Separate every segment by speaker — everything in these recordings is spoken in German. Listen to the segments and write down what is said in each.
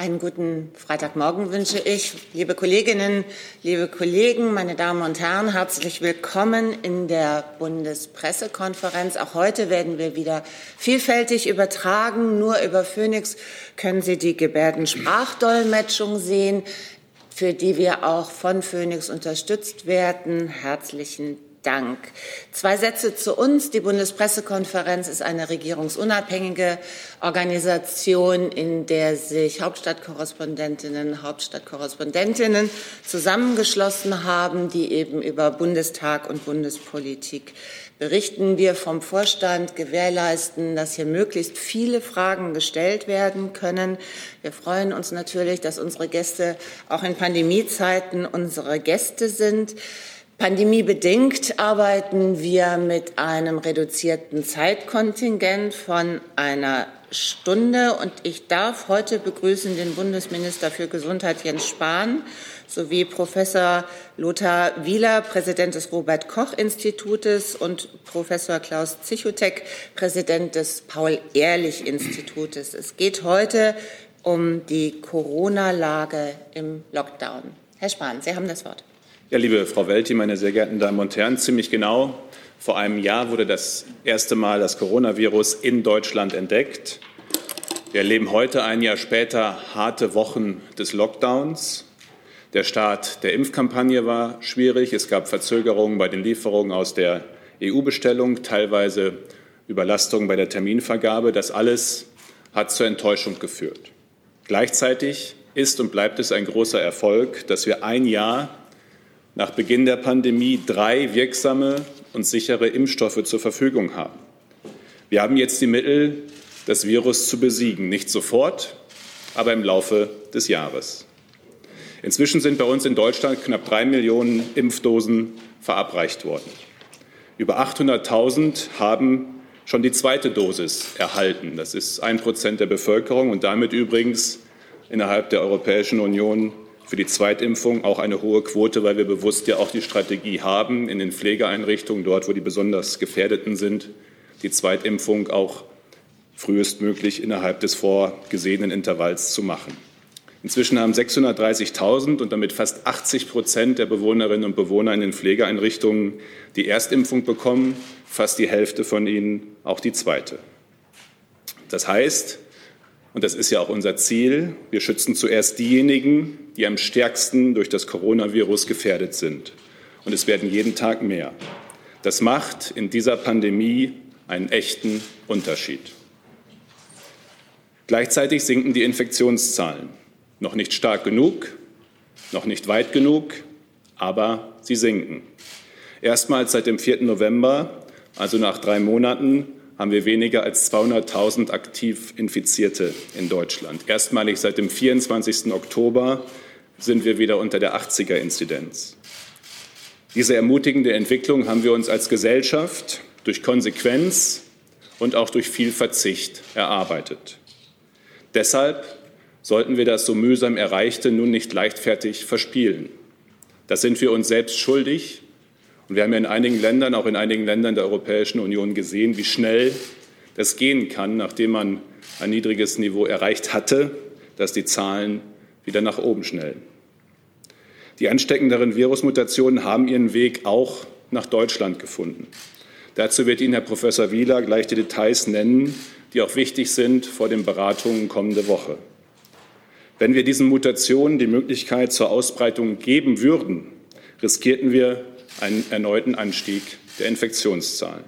Speaker 1: Einen guten Freitagmorgen wünsche ich. Liebe Kolleginnen, liebe Kollegen, meine Damen und Herren, herzlich willkommen in der Bundespressekonferenz. Auch heute werden wir wieder vielfältig übertragen. Nur über Phoenix können Sie die Gebärdensprachdolmetschung sehen, für die wir auch von Phoenix unterstützt werden. Herzlichen Dank. Zwei Sätze zu uns. Die Bundespressekonferenz ist eine regierungsunabhängige Organisation, in der sich Hauptstadtkorrespondentinnen, Hauptstadtkorrespondentinnen zusammengeschlossen haben, die eben über Bundestag und Bundespolitik berichten. Wir vom Vorstand gewährleisten, dass hier möglichst viele Fragen gestellt werden können. Wir freuen uns natürlich, dass unsere Gäste auch in Pandemiezeiten unsere Gäste sind. Pandemiebedingt arbeiten wir mit einem reduzierten Zeitkontingent von einer Stunde. Und ich darf heute begrüßen den Bundesminister für Gesundheit Jens Spahn sowie Professor Lothar Wieler, Präsident des Robert Koch Institutes und Professor Klaus Zichotek, Präsident des Paul-Ehrlich Institutes. Es geht heute um die Corona-Lage im Lockdown. Herr Spahn, Sie haben das Wort.
Speaker 2: Ja, liebe Frau Welti, meine sehr geehrten Damen und Herren, ziemlich genau vor einem Jahr wurde das erste Mal das Coronavirus in Deutschland entdeckt. Wir erleben heute, ein Jahr später, harte Wochen des Lockdowns. Der Start der Impfkampagne war schwierig. Es gab Verzögerungen bei den Lieferungen aus der EU-Bestellung, teilweise Überlastungen bei der Terminvergabe. Das alles hat zur Enttäuschung geführt. Gleichzeitig ist und bleibt es ein großer Erfolg, dass wir ein Jahr nach Beginn der Pandemie drei wirksame und sichere Impfstoffe zur Verfügung haben. Wir haben jetzt die Mittel, das Virus zu besiegen, nicht sofort, aber im Laufe des Jahres. Inzwischen sind bei uns in Deutschland knapp drei Millionen Impfdosen verabreicht worden. Über 800.000 haben schon die zweite Dosis erhalten. Das ist ein Prozent der Bevölkerung und damit übrigens innerhalb der Europäischen Union für die Zweitimpfung auch eine hohe Quote, weil wir bewusst ja auch die Strategie haben, in den Pflegeeinrichtungen, dort, wo die besonders Gefährdeten sind, die Zweitimpfung auch frühestmöglich innerhalb des vorgesehenen Intervalls zu machen. Inzwischen haben 630.000 und damit fast 80 Prozent der Bewohnerinnen und Bewohner in den Pflegeeinrichtungen die Erstimpfung bekommen, fast die Hälfte von ihnen auch die zweite. Das heißt, und das ist ja auch unser Ziel. Wir schützen zuerst diejenigen, die am stärksten durch das Coronavirus gefährdet sind. Und es werden jeden Tag mehr. Das macht in dieser Pandemie einen echten Unterschied. Gleichzeitig sinken die Infektionszahlen. Noch nicht stark genug, noch nicht weit genug, aber sie sinken. Erstmals seit dem 4. November, also nach drei Monaten, haben wir weniger als 200.000 aktiv Infizierte in Deutschland. Erstmalig seit dem 24. Oktober sind wir wieder unter der 80er-Inzidenz. Diese ermutigende Entwicklung haben wir uns als Gesellschaft durch Konsequenz und auch durch viel Verzicht erarbeitet. Deshalb sollten wir das so mühsam Erreichte nun nicht leichtfertig verspielen. Das sind wir uns selbst schuldig und wir haben ja in einigen Ländern, auch in einigen Ländern der Europäischen Union gesehen, wie schnell das gehen kann, nachdem man ein niedriges Niveau erreicht hatte, dass die Zahlen wieder nach oben schnellen. Die ansteckenderen Virusmutationen haben ihren Weg auch nach Deutschland gefunden. Dazu wird Ihnen Herr Professor Wieler gleich die Details nennen, die auch wichtig sind vor den Beratungen kommende Woche. Wenn wir diesen Mutationen die Möglichkeit zur Ausbreitung geben würden, riskierten wir einen erneuten Anstieg der Infektionszahlen.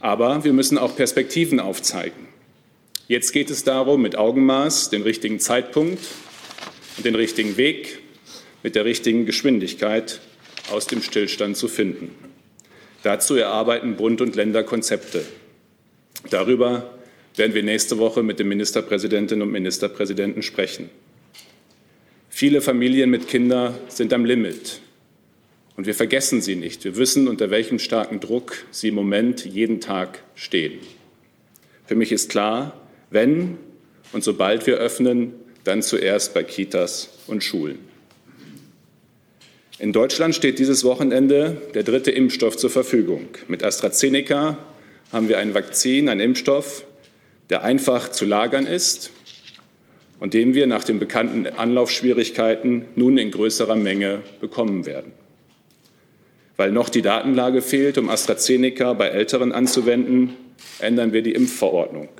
Speaker 2: Aber wir müssen auch Perspektiven aufzeigen. Jetzt geht es darum, mit Augenmaß den richtigen Zeitpunkt und den richtigen Weg mit der richtigen Geschwindigkeit aus dem Stillstand zu finden. Dazu erarbeiten Bund und Länder Konzepte. Darüber werden wir nächste Woche mit den Ministerpräsidentinnen und Ministerpräsidenten sprechen. Viele Familien mit Kindern sind am Limit. Und wir vergessen sie nicht. Wir wissen, unter welchem starken Druck sie im Moment jeden Tag stehen. Für mich ist klar, wenn und sobald wir öffnen, dann zuerst bei Kitas und Schulen. In Deutschland steht dieses Wochenende der dritte Impfstoff zur Verfügung. Mit AstraZeneca haben wir ein Vakzin, einen Impfstoff, der einfach zu lagern ist und den wir nach den bekannten Anlaufschwierigkeiten nun in größerer Menge bekommen werden. Weil noch die Datenlage fehlt, um AstraZeneca bei Älteren anzuwenden, ändern wir die Impfverordnung.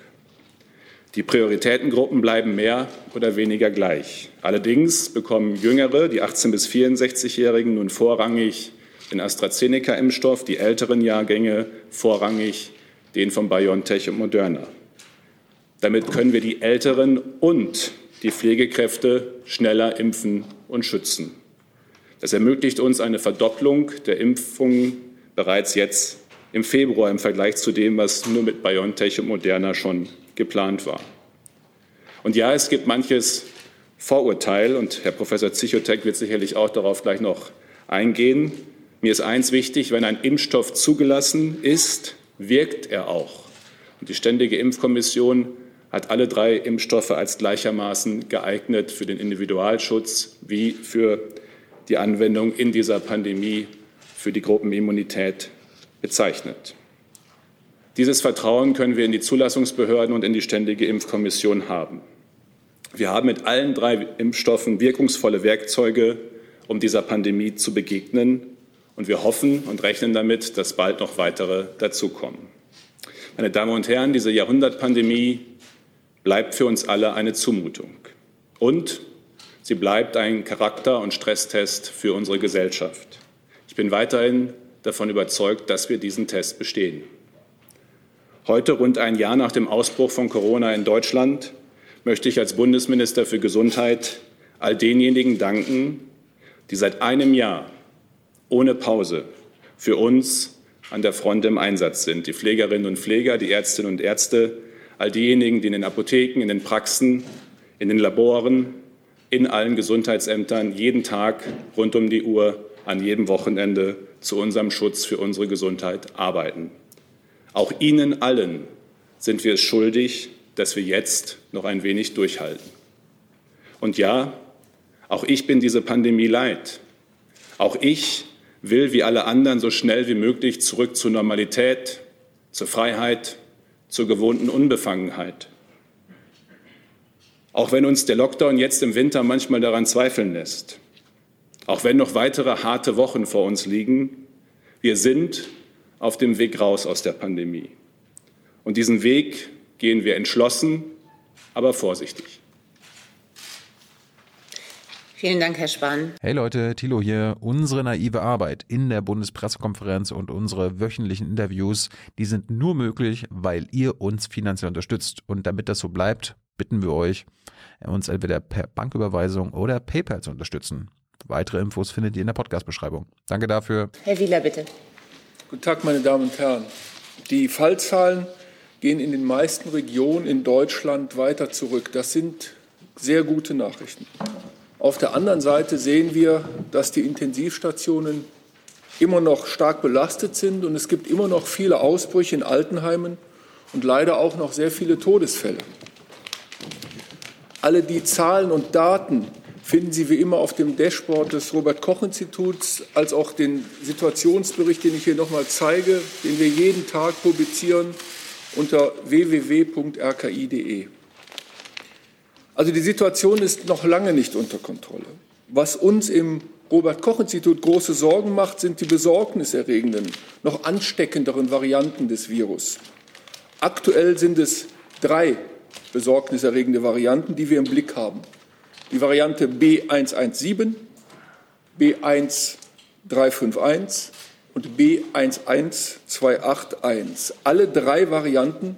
Speaker 2: Die Prioritätengruppen bleiben mehr oder weniger gleich. Allerdings bekommen Jüngere, die 18 bis 64-Jährigen, nun vorrangig den AstraZeneca-Impfstoff, die älteren Jahrgänge vorrangig den von BioNTech und Moderna. Damit können wir die Älteren und die Pflegekräfte schneller impfen und schützen. Das ermöglicht uns eine Verdopplung der Impfungen bereits jetzt im Februar im Vergleich zu dem, was nur mit BioNTech und Moderna schon geplant war. Und ja, es gibt manches Vorurteil, und Herr Professor Zichotek wird sicherlich auch darauf gleich noch eingehen. Mir ist eins wichtig, wenn ein Impfstoff zugelassen ist, wirkt er auch. Und die Ständige Impfkommission hat alle drei Impfstoffe als gleichermaßen geeignet für den Individualschutz wie für die Anwendung in dieser Pandemie für die Gruppenimmunität bezeichnet. Dieses Vertrauen können wir in die Zulassungsbehörden und in die Ständige Impfkommission haben. Wir haben mit allen drei Impfstoffen wirkungsvolle Werkzeuge, um dieser Pandemie zu begegnen. Und wir hoffen und rechnen damit, dass bald noch weitere dazukommen. Meine Damen und Herren, diese Jahrhundertpandemie bleibt für uns alle eine Zumutung. Und sie bleibt ein Charakter- und Stresstest für unsere Gesellschaft. Ich bin weiterhin davon überzeugt, dass wir diesen Test bestehen. Heute, rund ein Jahr nach dem Ausbruch von Corona in Deutschland, möchte ich als Bundesminister für Gesundheit all denjenigen danken, die seit einem Jahr ohne Pause für uns an der Front im Einsatz sind. Die Pflegerinnen und Pfleger, die Ärztinnen und Ärzte, all diejenigen, die in den Apotheken, in den Praxen, in den Laboren, in allen Gesundheitsämtern jeden Tag rund um die Uhr, an jedem Wochenende zu unserem Schutz für unsere Gesundheit arbeiten. Auch Ihnen allen sind wir es schuldig, dass wir jetzt noch ein wenig durchhalten. Und ja, auch ich bin diese Pandemie leid. Auch ich will, wie alle anderen, so schnell wie möglich zurück zur Normalität, zur Freiheit, zur gewohnten Unbefangenheit. Auch wenn uns der Lockdown jetzt im Winter manchmal daran zweifeln lässt, auch wenn noch weitere harte Wochen vor uns liegen, wir sind auf dem Weg raus aus der Pandemie. Und diesen Weg gehen wir entschlossen, aber vorsichtig.
Speaker 1: Vielen Dank, Herr Spahn.
Speaker 3: Hey Leute, Thilo hier. Unsere naive Arbeit in der Bundespressekonferenz und unsere wöchentlichen Interviews, die sind nur möglich, weil ihr uns finanziell unterstützt. Und damit das so bleibt, bitten wir euch, uns entweder per Banküberweisung oder PayPal zu unterstützen. Weitere Infos findet ihr in der Podcast-Beschreibung. Danke dafür.
Speaker 1: Herr Wieler, bitte.
Speaker 4: Guten Tag, meine Damen und Herren. Die Fallzahlen gehen in den meisten Regionen in Deutschland weiter zurück. Das sind sehr gute Nachrichten. Auf der anderen Seite sehen wir, dass die Intensivstationen immer noch stark belastet sind und es gibt immer noch viele Ausbrüche in Altenheimen und leider auch noch sehr viele Todesfälle. Alle die Zahlen und Daten, finden Sie wie immer auf dem Dashboard des Robert Koch Instituts, als auch den Situationsbericht, den ich hier nochmal zeige, den wir jeden Tag publizieren unter www.rki.de. Also die Situation ist noch lange nicht unter Kontrolle. Was uns im Robert Koch Institut große Sorgen macht, sind die besorgniserregenden, noch ansteckenderen Varianten des Virus. Aktuell sind es drei besorgniserregende Varianten, die wir im Blick haben die Variante B117, B1351 und B11281. Alle drei Varianten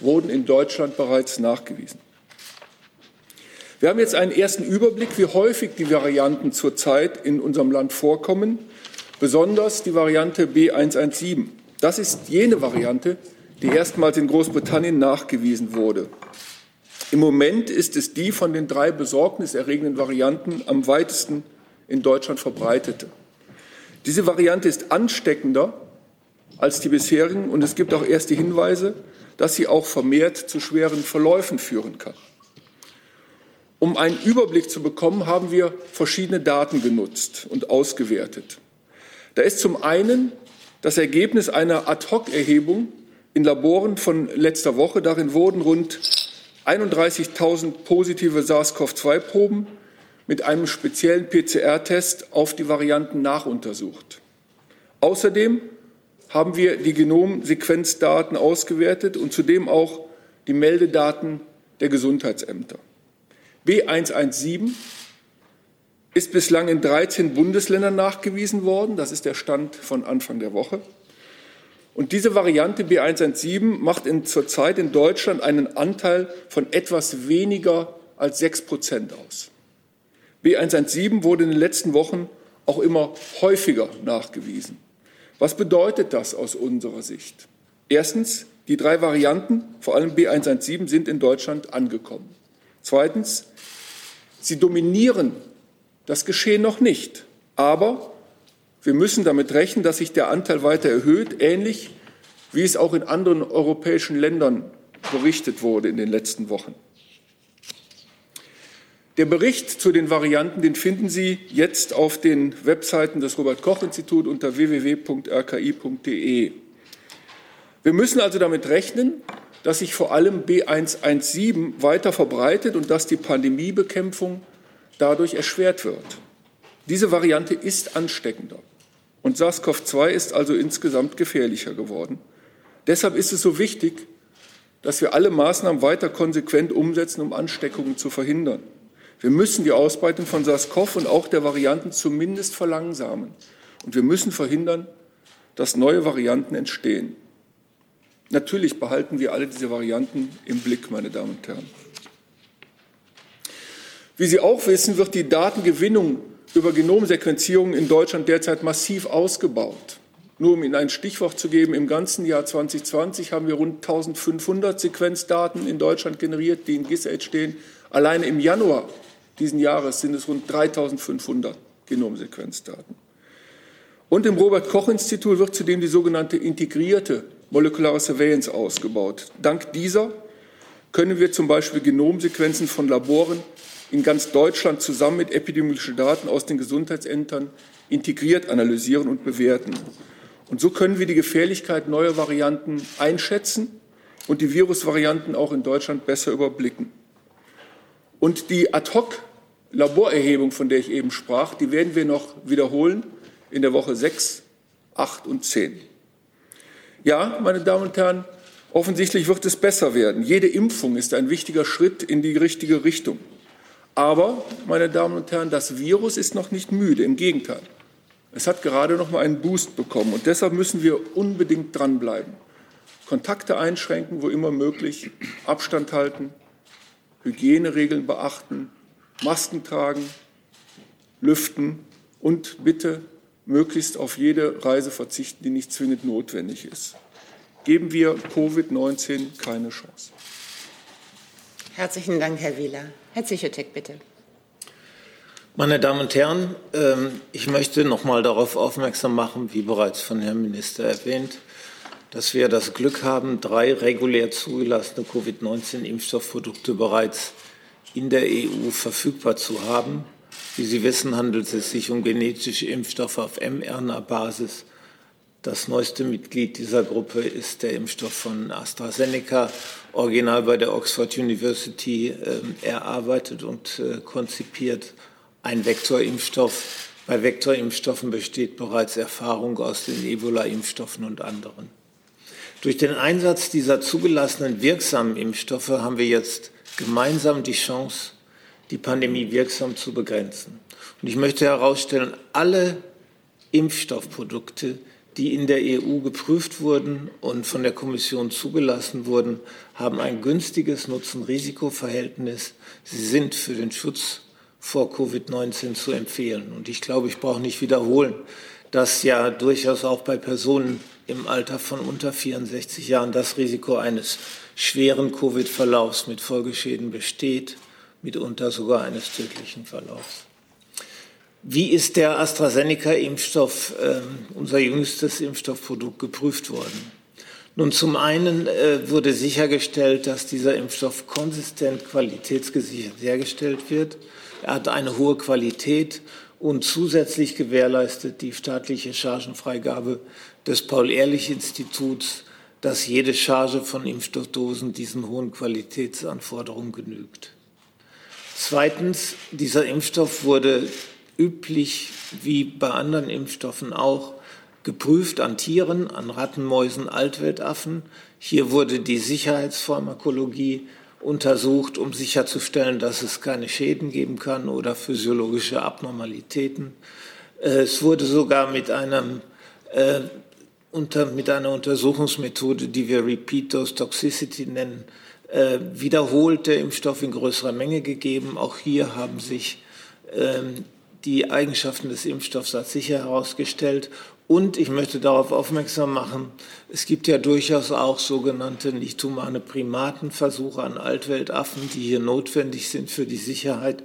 Speaker 4: wurden in Deutschland bereits nachgewiesen. Wir haben jetzt einen ersten Überblick, wie häufig die Varianten zurzeit in unserem Land vorkommen, besonders die Variante B117. Das ist jene Variante, die erstmals in Großbritannien nachgewiesen wurde. Im Moment ist es die von den drei besorgniserregenden Varianten am weitesten in Deutschland verbreitete. Diese Variante ist ansteckender als die bisherigen und es gibt auch erste Hinweise, dass sie auch vermehrt zu schweren Verläufen führen kann. Um einen Überblick zu bekommen, haben wir verschiedene Daten genutzt und ausgewertet. Da ist zum einen das Ergebnis einer Ad-hoc-Erhebung in Laboren von letzter Woche. Darin wurden rund 31.000 positive SARS-CoV-2-Proben mit einem speziellen PCR-Test auf die Varianten nachuntersucht. Außerdem haben wir die Genomsequenzdaten ausgewertet und zudem auch die Meldedaten der Gesundheitsämter. B117 ist bislang in 13 Bundesländern nachgewiesen worden. Das ist der Stand von Anfang der Woche. Und diese Variante B117 macht in, zurzeit in Deutschland einen Anteil von etwas weniger als 6 Prozent aus. B117 wurde in den letzten Wochen auch immer häufiger nachgewiesen. Was bedeutet das aus unserer Sicht? Erstens, die drei Varianten, vor allem B117, sind in Deutschland angekommen. Zweitens, sie dominieren das Geschehen noch nicht. Aber wir müssen damit rechnen, dass sich der Anteil weiter erhöht, ähnlich wie es auch in anderen europäischen Ländern berichtet wurde in den letzten Wochen. Der Bericht zu den Varianten, den finden Sie jetzt auf den Webseiten des Robert Koch Instituts unter www.rki.de. Wir müssen also damit rechnen, dass sich vor allem B117 weiter verbreitet und dass die Pandemiebekämpfung dadurch erschwert wird. Diese Variante ist ansteckender und SARS-CoV-2 ist also insgesamt gefährlicher geworden. Deshalb ist es so wichtig, dass wir alle Maßnahmen weiter konsequent umsetzen, um Ansteckungen zu verhindern. Wir müssen die Ausbreitung von SARS-CoV und auch der Varianten zumindest verlangsamen. Und wir müssen verhindern, dass neue Varianten entstehen. Natürlich behalten wir alle diese Varianten im Blick, meine Damen und Herren. Wie Sie auch wissen, wird die Datengewinnung über Genomsequenzierung in Deutschland derzeit massiv ausgebaut. Nur um Ihnen ein Stichwort zu geben, im ganzen Jahr 2020 haben wir rund 1500 Sequenzdaten in Deutschland generiert, die in GISAID stehen. Alleine im Januar diesen Jahres sind es rund 3500 Genomsequenzdaten. Und im Robert Koch Institut wird zudem die sogenannte integrierte molekulare Surveillance ausgebaut. Dank dieser können wir zum Beispiel Genomsequenzen von Laboren in ganz Deutschland zusammen mit epidemiologischen Daten aus den Gesundheitsämtern integriert analysieren und bewerten. Und so können wir die Gefährlichkeit neuer Varianten einschätzen und die Virusvarianten auch in Deutschland besser überblicken. Und die Ad-hoc-Laborerhebung, von der ich eben sprach, die werden wir noch wiederholen in der Woche 6, 8 und 10. Ja, meine Damen und Herren, offensichtlich wird es besser werden. Jede Impfung ist ein wichtiger Schritt in die richtige Richtung. Aber, meine Damen und Herren, das Virus ist noch nicht müde. Im Gegenteil. Es hat gerade noch mal einen Boost bekommen. Und deshalb müssen wir unbedingt dranbleiben. Kontakte einschränken, wo immer möglich, Abstand halten, Hygieneregeln beachten, Masken tragen, lüften und bitte möglichst auf jede Reise verzichten, die nicht zwingend notwendig ist. Geben wir Covid-19 keine Chance.
Speaker 1: Herzlichen Dank, Herr Wieler. Herr Zichotek, bitte.
Speaker 5: Meine Damen und Herren, ähm, ich möchte noch mal darauf aufmerksam machen, wie bereits von Herrn Minister erwähnt, dass wir das Glück haben, drei regulär zugelassene Covid-19-Impfstoffprodukte bereits in der EU verfügbar zu haben. Wie Sie wissen, handelt es sich um genetische Impfstoffe auf mRNA-Basis. Das neueste Mitglied dieser Gruppe ist der Impfstoff von AstraZeneca, original bei der Oxford University äh, erarbeitet und äh, konzipiert. Ein Vektorimpfstoff. Bei Vektorimpfstoffen besteht bereits Erfahrung aus den Ebola-Impfstoffen und anderen. Durch den Einsatz dieser zugelassenen wirksamen Impfstoffe haben wir jetzt gemeinsam die Chance, die Pandemie wirksam zu begrenzen. Und ich möchte herausstellen, alle Impfstoffprodukte, die in der EU geprüft wurden und von der Kommission zugelassen wurden, haben ein günstiges Nutzen-Risiko-Verhältnis. Sie sind für den Schutz vor Covid-19 zu empfehlen. Und ich glaube, ich brauche nicht wiederholen, dass ja durchaus auch bei Personen im Alter von unter 64 Jahren das Risiko eines schweren Covid-Verlaufs mit Folgeschäden besteht, mitunter sogar eines tödlichen Verlaufs. Wie ist der AstraZeneca-Impfstoff, äh, unser jüngstes Impfstoffprodukt, geprüft worden? Nun, zum einen äh, wurde sichergestellt, dass dieser Impfstoff konsistent qualitätsgesichert hergestellt wird. Er hat eine hohe Qualität und zusätzlich gewährleistet die staatliche Chargenfreigabe des Paul-Ehrlich-Instituts dass jede Charge von Impfstoffdosen diesen hohen Qualitätsanforderungen genügt. Zweitens, dieser Impfstoff wurde üblich wie bei anderen Impfstoffen auch geprüft an Tieren, an Ratten, Mäusen, Altweltaffen. Hier wurde die Sicherheitspharmakologie untersucht, um sicherzustellen, dass es keine Schäden geben kann oder physiologische Abnormalitäten. Äh, es wurde sogar mit, einem, äh, unter, mit einer Untersuchungsmethode, die wir Repeat Dose Toxicity nennen, äh, wiederholt der Impfstoff in größerer Menge gegeben. Auch hier haben sich ähm, die Eigenschaften des Impfstoffs als sicher herausgestellt. Und ich möchte darauf aufmerksam machen, es gibt ja durchaus auch sogenannte nicht humane Primatenversuche an Altweltaffen, die hier notwendig sind für die Sicherheit.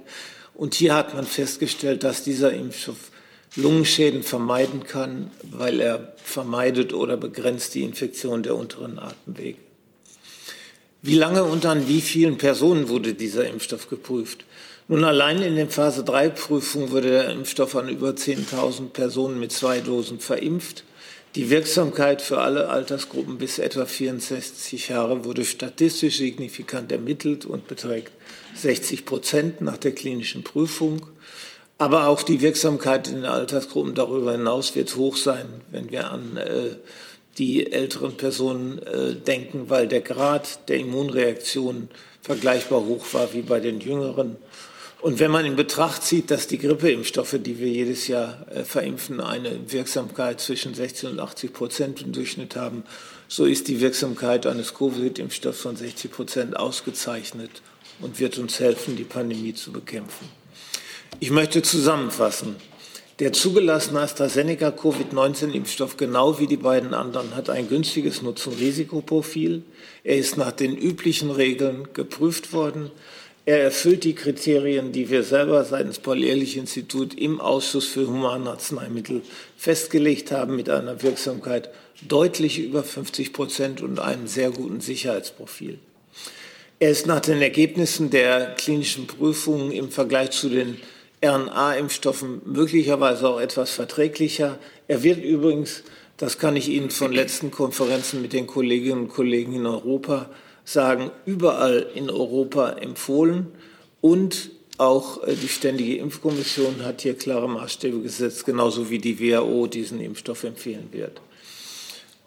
Speaker 5: Und hier hat man festgestellt, dass dieser Impfstoff Lungenschäden vermeiden kann, weil er vermeidet oder begrenzt die Infektion der unteren Atemwege. Wie lange und an wie vielen Personen wurde dieser Impfstoff geprüft? Nun allein in den Phase 3 Prüfungen wurde der Impfstoff an über 10.000 Personen mit zwei Dosen verimpft. Die Wirksamkeit für alle Altersgruppen bis etwa 64 Jahre wurde statistisch signifikant ermittelt und beträgt 60 Prozent nach der klinischen Prüfung. Aber auch die Wirksamkeit in den Altersgruppen darüber hinaus wird hoch sein, wenn wir an äh, die älteren Personen äh, denken, weil der Grad der Immunreaktion vergleichbar hoch war wie bei den jüngeren. Und wenn man in Betracht zieht, dass die Grippeimpfstoffe, die wir jedes Jahr äh, verimpfen, eine Wirksamkeit zwischen 60 und 80 Prozent im Durchschnitt haben, so ist die Wirksamkeit eines Covid-Impfstoffs von 60 Prozent ausgezeichnet und wird uns helfen, die Pandemie zu bekämpfen. Ich möchte zusammenfassen. Der zugelassene AstraZeneca Covid-19-Impfstoff, genau wie die beiden anderen, hat ein günstiges Nutzen-Risikoprofil. Er ist nach den üblichen Regeln geprüft worden. Er erfüllt die Kriterien, die wir selber seitens Paul-Ehrlich-Institut im Ausschuss für Humanarzneimittel festgelegt haben, mit einer Wirksamkeit deutlich über 50 Prozent und einem sehr guten Sicherheitsprofil. Er ist nach den Ergebnissen der klinischen Prüfungen im Vergleich zu den RNA-Impfstoffen möglicherweise auch etwas verträglicher. Er wird übrigens, das kann ich Ihnen von letzten Konferenzen mit den Kolleginnen und Kollegen in Europa sagen, überall in Europa empfohlen. Und auch äh, die Ständige Impfkommission hat hier klare Maßstäbe gesetzt, genauso wie die WHO diesen Impfstoff empfehlen wird.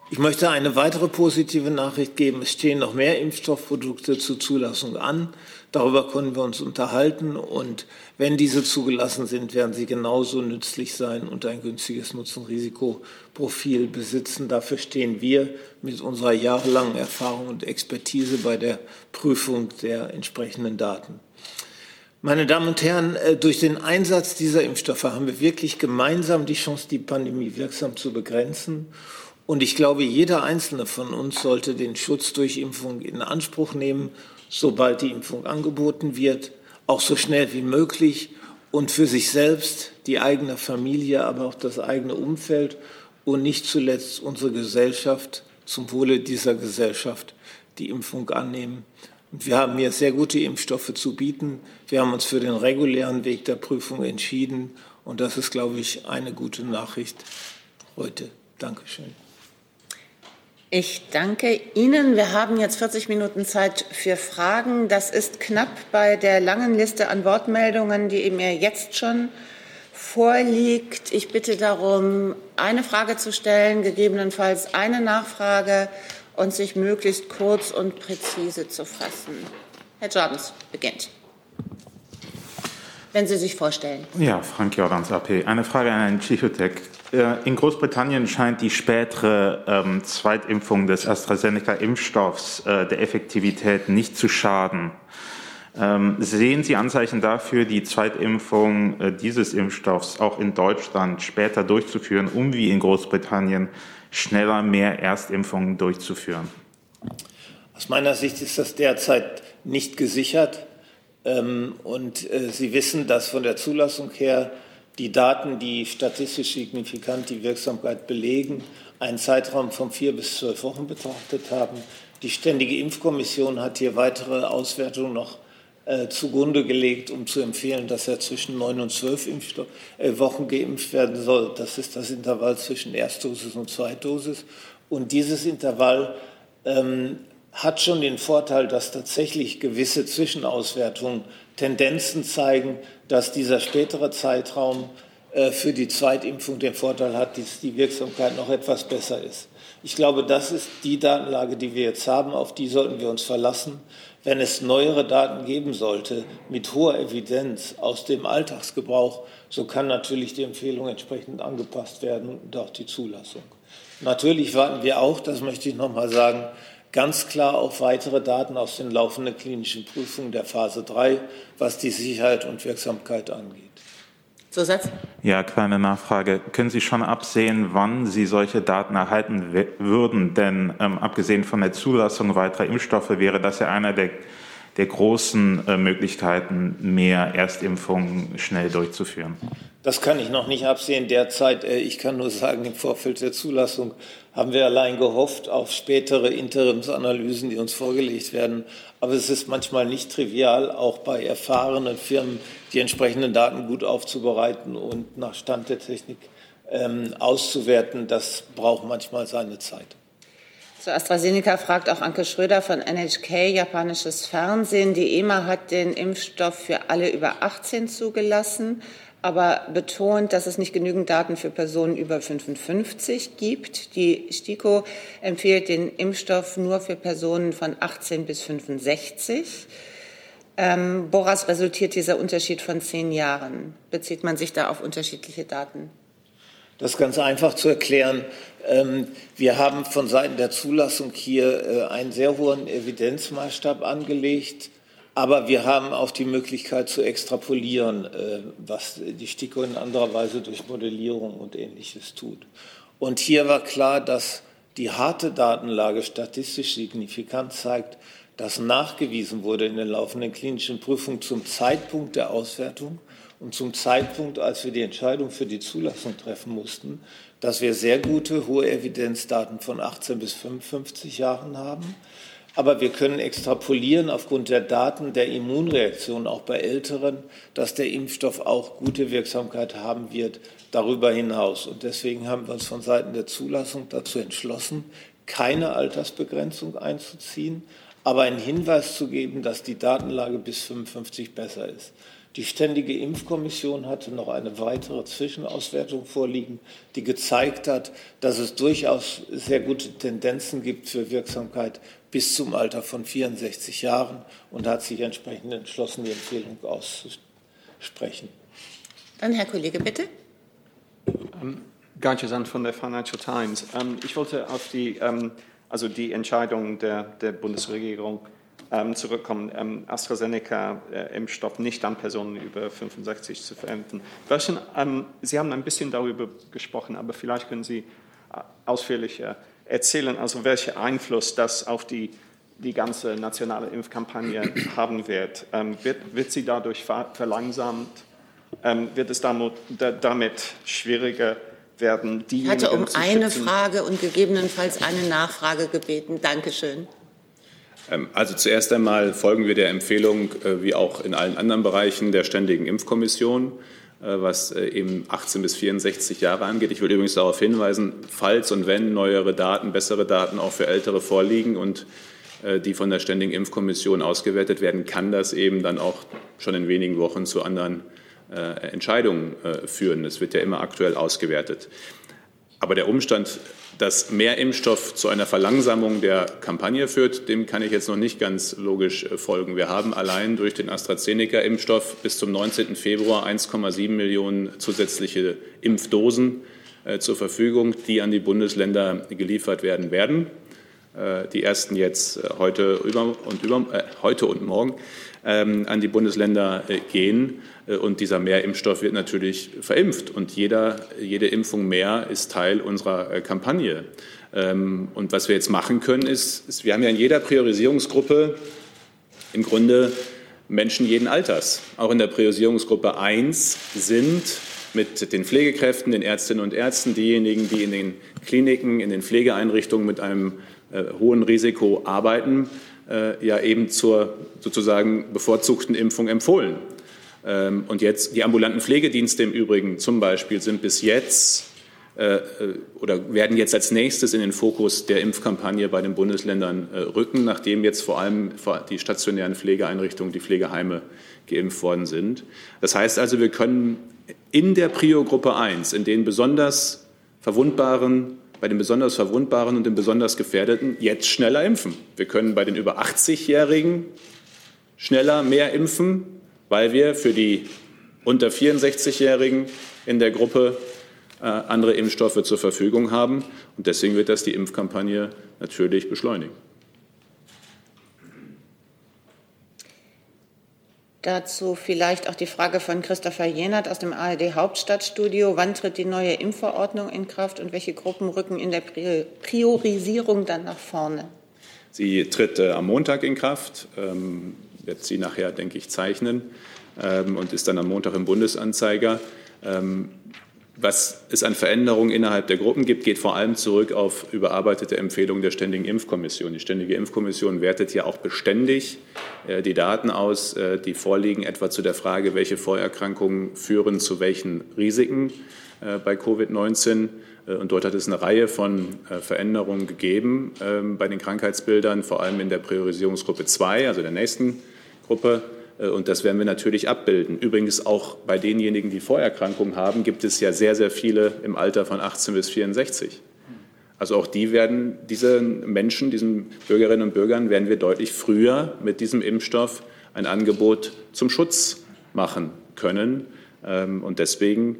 Speaker 5: Ich möchte eine weitere positive Nachricht geben. Es stehen noch mehr Impfstoffprodukte zur Zulassung an. Darüber können wir uns unterhalten. Und wenn diese zugelassen sind, werden sie genauso nützlich sein und ein günstiges Nutzen-Risikoprofil besitzen. Dafür stehen wir mit unserer jahrelangen Erfahrung und Expertise bei der Prüfung der entsprechenden Daten. Meine Damen und Herren, äh, durch den Einsatz dieser Impfstoffe haben wir wirklich gemeinsam die Chance, die Pandemie wirksam zu begrenzen. Und ich glaube, jeder Einzelne von uns sollte den Schutz durch Impfung in Anspruch nehmen, sobald die Impfung angeboten wird, auch so schnell wie möglich und für sich selbst, die eigene Familie, aber auch das eigene Umfeld und nicht zuletzt unsere Gesellschaft zum Wohle dieser Gesellschaft die Impfung annehmen. Wir haben hier sehr gute Impfstoffe zu bieten. Wir haben uns für den regulären Weg der Prüfung entschieden. Und das ist, glaube ich, eine gute Nachricht heute. Dankeschön.
Speaker 1: Ich danke Ihnen. Wir haben jetzt 40 Minuten Zeit für Fragen. Das ist knapp bei der langen Liste an Wortmeldungen, die mir jetzt schon vorliegt. Ich bitte darum, eine Frage zu stellen, gegebenenfalls eine Nachfrage und sich möglichst kurz und präzise zu fassen. Herr Jordans beginnt. Wenn Sie sich vorstellen.
Speaker 6: Ja, Frank Jordans, AP. Eine Frage an Herrn Chichotek. Äh, in Großbritannien scheint die spätere ähm, Zweitimpfung des AstraZeneca-Impfstoffs äh, der Effektivität nicht zu schaden. Ähm, sehen Sie Anzeichen dafür, die Zweitimpfung äh, dieses Impfstoffs auch in Deutschland später durchzuführen, um wie in Großbritannien schneller mehr Erstimpfungen durchzuführen?
Speaker 5: Aus meiner Sicht ist das derzeit nicht gesichert. Ähm, und äh, Sie wissen, dass von der Zulassung her die Daten, die statistisch signifikant die Wirksamkeit belegen, einen Zeitraum von vier bis zwölf Wochen betrachtet haben. Die Ständige Impfkommission hat hier weitere Auswertungen noch äh, zugrunde gelegt, um zu empfehlen, dass er zwischen neun und zwölf äh, Wochen geimpft werden soll. Das ist das Intervall zwischen Erstdosis und Zweitdosis. Und dieses Intervall ähm, hat schon den Vorteil, dass tatsächlich gewisse Zwischenauswertungen Tendenzen zeigen, dass dieser spätere Zeitraum äh, für die Zweitimpfung den Vorteil hat, dass die Wirksamkeit noch etwas besser ist. Ich glaube, das ist die Datenlage, die wir jetzt haben. Auf die sollten wir uns verlassen. Wenn es neuere Daten geben sollte mit hoher Evidenz aus dem Alltagsgebrauch, so kann natürlich die Empfehlung entsprechend angepasst werden und auch die Zulassung. Natürlich warten wir auch, das möchte ich noch mal sagen, ganz klar auf weitere Daten aus den laufenden klinischen Prüfungen der Phase 3, was die Sicherheit und Wirksamkeit angeht.
Speaker 6: Zusatz? Ja, kleine Nachfrage. Können Sie schon absehen, wann Sie solche Daten erhalten würden? Denn ähm, abgesehen von der Zulassung weiterer Impfstoffe wäre das ja einer der, der großen äh, Möglichkeiten, mehr Erstimpfungen schnell durchzuführen.
Speaker 5: Das kann ich noch nicht absehen derzeit. Äh, ich kann nur sagen, im Vorfeld der Zulassung haben wir allein gehofft auf spätere Interimsanalysen, die uns vorgelegt werden. Aber es ist manchmal nicht trivial, auch bei erfahrenen Firmen die entsprechenden Daten gut aufzubereiten und nach Stand der Technik ähm, auszuwerten. Das braucht manchmal seine Zeit.
Speaker 1: Zu AstraZeneca fragt auch Anke Schröder von NHK, japanisches Fernsehen. Die EMA hat den Impfstoff für alle über 18 zugelassen aber betont, dass es nicht genügend Daten für Personen über 55 gibt. Die STIKO empfiehlt den Impfstoff nur für Personen von 18 bis 65. Ähm, woraus resultiert dieser Unterschied von zehn Jahren? Bezieht man sich da auf unterschiedliche Daten?
Speaker 5: Das ist ganz einfach zu erklären. Ähm, wir haben von Seiten der Zulassung hier äh, einen sehr hohen Evidenzmaßstab angelegt aber wir haben auch die Möglichkeit zu extrapolieren, äh, was die STIKO in anderer Weise durch Modellierung und Ähnliches tut. Und hier war klar, dass die harte Datenlage statistisch signifikant zeigt, dass nachgewiesen wurde in den laufenden klinischen Prüfungen zum Zeitpunkt der Auswertung und zum Zeitpunkt, als wir die Entscheidung für die Zulassung treffen mussten, dass wir sehr gute, hohe Evidenzdaten von 18 bis 55 Jahren haben aber wir können extrapolieren aufgrund der Daten der Immunreaktion auch bei Älteren, dass der Impfstoff auch gute Wirksamkeit haben wird darüber hinaus. Und deswegen haben wir uns von Seiten der Zulassung dazu entschlossen, keine Altersbegrenzung einzuziehen, aber einen Hinweis zu geben, dass die Datenlage bis 55 besser ist. Die Ständige Impfkommission hatte noch eine weitere Zwischenauswertung vorliegen, die gezeigt hat, dass es durchaus sehr gute Tendenzen gibt für Wirksamkeit bis zum Alter von 64 Jahren und hat sich entsprechend entschlossen, die Empfehlung auszusprechen.
Speaker 1: Dann Herr Kollege, bitte.
Speaker 7: Ähm, Sand von der Financial Times. Ähm, ich wollte auf die, ähm, also die Entscheidung der, der Bundesregierung ähm, zurückkommen, ähm, AstraZeneca-Impfstoff äh, nicht an Personen über 65 zu verimpfen. Welchen, ähm, Sie haben ein bisschen darüber gesprochen, aber vielleicht können Sie äh, ausführlicher erzählen, also welchen Einfluss das auf die, die ganze nationale Impfkampagne haben wird. Ähm, wird, wird sie dadurch verlangsamt? Ähm, wird es damit, damit schwieriger werden,
Speaker 1: die Ich hatte um eine Frage und gegebenenfalls eine Nachfrage gebeten. Dankeschön.
Speaker 2: Ähm, also zuerst einmal folgen wir der Empfehlung, äh, wie auch in allen anderen Bereichen der Ständigen Impfkommission, äh, was äh, eben 18 bis 64 Jahre angeht. Ich will übrigens darauf hinweisen, falls und wenn neuere Daten, bessere Daten auch für Ältere vorliegen und die von der Ständigen Impfkommission ausgewertet werden, kann das eben dann auch schon in wenigen Wochen zu anderen Entscheidungen führen. Es wird ja immer aktuell ausgewertet. Aber der Umstand, dass mehr Impfstoff zu einer Verlangsamung der Kampagne führt, dem kann ich jetzt noch nicht ganz logisch äh, folgen. Wir haben allein durch den AstraZeneca-Impfstoff bis zum 19. Februar 1,7 Millionen zusätzliche Impfdosen äh, zur Verfügung, die an die Bundesländer geliefert werden werden. Äh, die ersten jetzt heute, über und, über, äh, heute und morgen ähm, an die Bundesländer äh, gehen. Äh, und dieser Mehrimpfstoff wird natürlich verimpft. Und jeder, jede Impfung mehr ist Teil unserer äh, Kampagne. Ähm, und was wir jetzt machen können, ist, ist, wir haben ja in jeder Priorisierungsgruppe im Grunde Menschen jeden Alters. Auch in der Priorisierungsgruppe 1 sind mit den Pflegekräften, den Ärztinnen und Ärzten diejenigen, die in den Kliniken, in den Pflegeeinrichtungen mit einem äh, hohen Risiko arbeiten, äh, ja eben zur sozusagen bevorzugten Impfung empfohlen. Ähm, und jetzt die ambulanten Pflegedienste im Übrigen zum Beispiel sind bis jetzt äh, oder werden jetzt als nächstes in den Fokus der Impfkampagne bei den Bundesländern äh, rücken, nachdem jetzt vor allem die stationären Pflegeeinrichtungen, die Pflegeheime geimpft worden sind. Das heißt also, wir können in der Prio-Gruppe 1, in den besonders verwundbaren, bei den besonders verwundbaren und den besonders gefährdeten, jetzt schneller impfen. Wir können bei den über 80-Jährigen schneller mehr impfen, weil wir für die unter 64-Jährigen in der Gruppe äh, andere Impfstoffe zur Verfügung haben. Und deswegen wird das die Impfkampagne natürlich beschleunigen.
Speaker 1: Dazu vielleicht auch die Frage von Christopher Jenert aus dem ARD Hauptstadtstudio. Wann tritt die neue Impfverordnung in Kraft und welche Gruppen rücken in der Priorisierung dann nach vorne?
Speaker 2: Sie tritt äh, am Montag in Kraft, ähm, wird sie nachher, denke ich, zeichnen ähm, und ist dann am Montag im Bundesanzeiger. Ähm, was es an Veränderungen innerhalb der Gruppen gibt, geht vor allem zurück auf überarbeitete Empfehlungen der Ständigen Impfkommission. Die Ständige Impfkommission wertet ja auch beständig äh, die Daten aus, äh, die vorliegen, etwa zu der Frage, welche Vorerkrankungen führen zu welchen Risiken äh, bei Covid-19. Und dort hat es eine Reihe von Veränderungen gegeben ähm, bei den Krankheitsbildern, vor allem in der Priorisierungsgruppe 2, also der nächsten Gruppe. Äh, und das werden wir natürlich abbilden. Übrigens auch bei denjenigen, die Vorerkrankungen haben, gibt es ja sehr, sehr viele im Alter von 18 bis 64. Also auch die werden, diese Menschen, diesen Bürgerinnen und Bürgern, werden wir deutlich früher mit diesem Impfstoff ein Angebot zum Schutz machen können. Ähm, und deswegen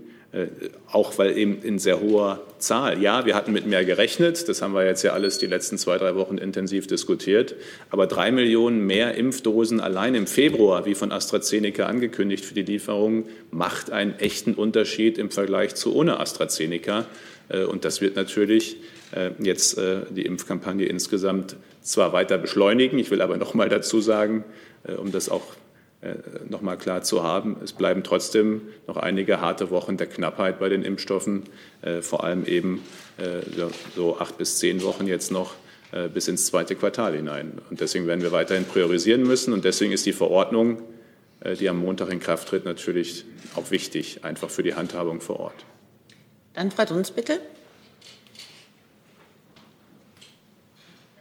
Speaker 2: auch weil eben in sehr hoher Zahl. Ja, wir hatten mit mehr gerechnet, das haben wir jetzt ja alles die letzten zwei, drei Wochen intensiv diskutiert, aber drei Millionen mehr Impfdosen allein im Februar, wie von AstraZeneca angekündigt für die Lieferung, macht einen echten Unterschied im Vergleich zu ohne AstraZeneca. Äh, und das wird natürlich äh, jetzt die Impfkampagne insgesamt zwar weiter beschleunigen, ich will aber noch mal dazu sagen, um das auch äh, noch mal klar zu haben. Es bleiben trotzdem noch einige harte Wochen der Knappheit bei den Impfstoffen, äh, vor allem eben äh, so acht bis zehn Wochen jetzt noch bis ins zweite Quartal hinein. Und deswegen werden wir weiterhin priorisieren müssen. Und deswegen ist die Verordnung, die am Montag in Kraft tritt, natürlich auch wichtig, einfach für die Handhabung vor Ort.
Speaker 1: Dann Frau Dunz, bitte.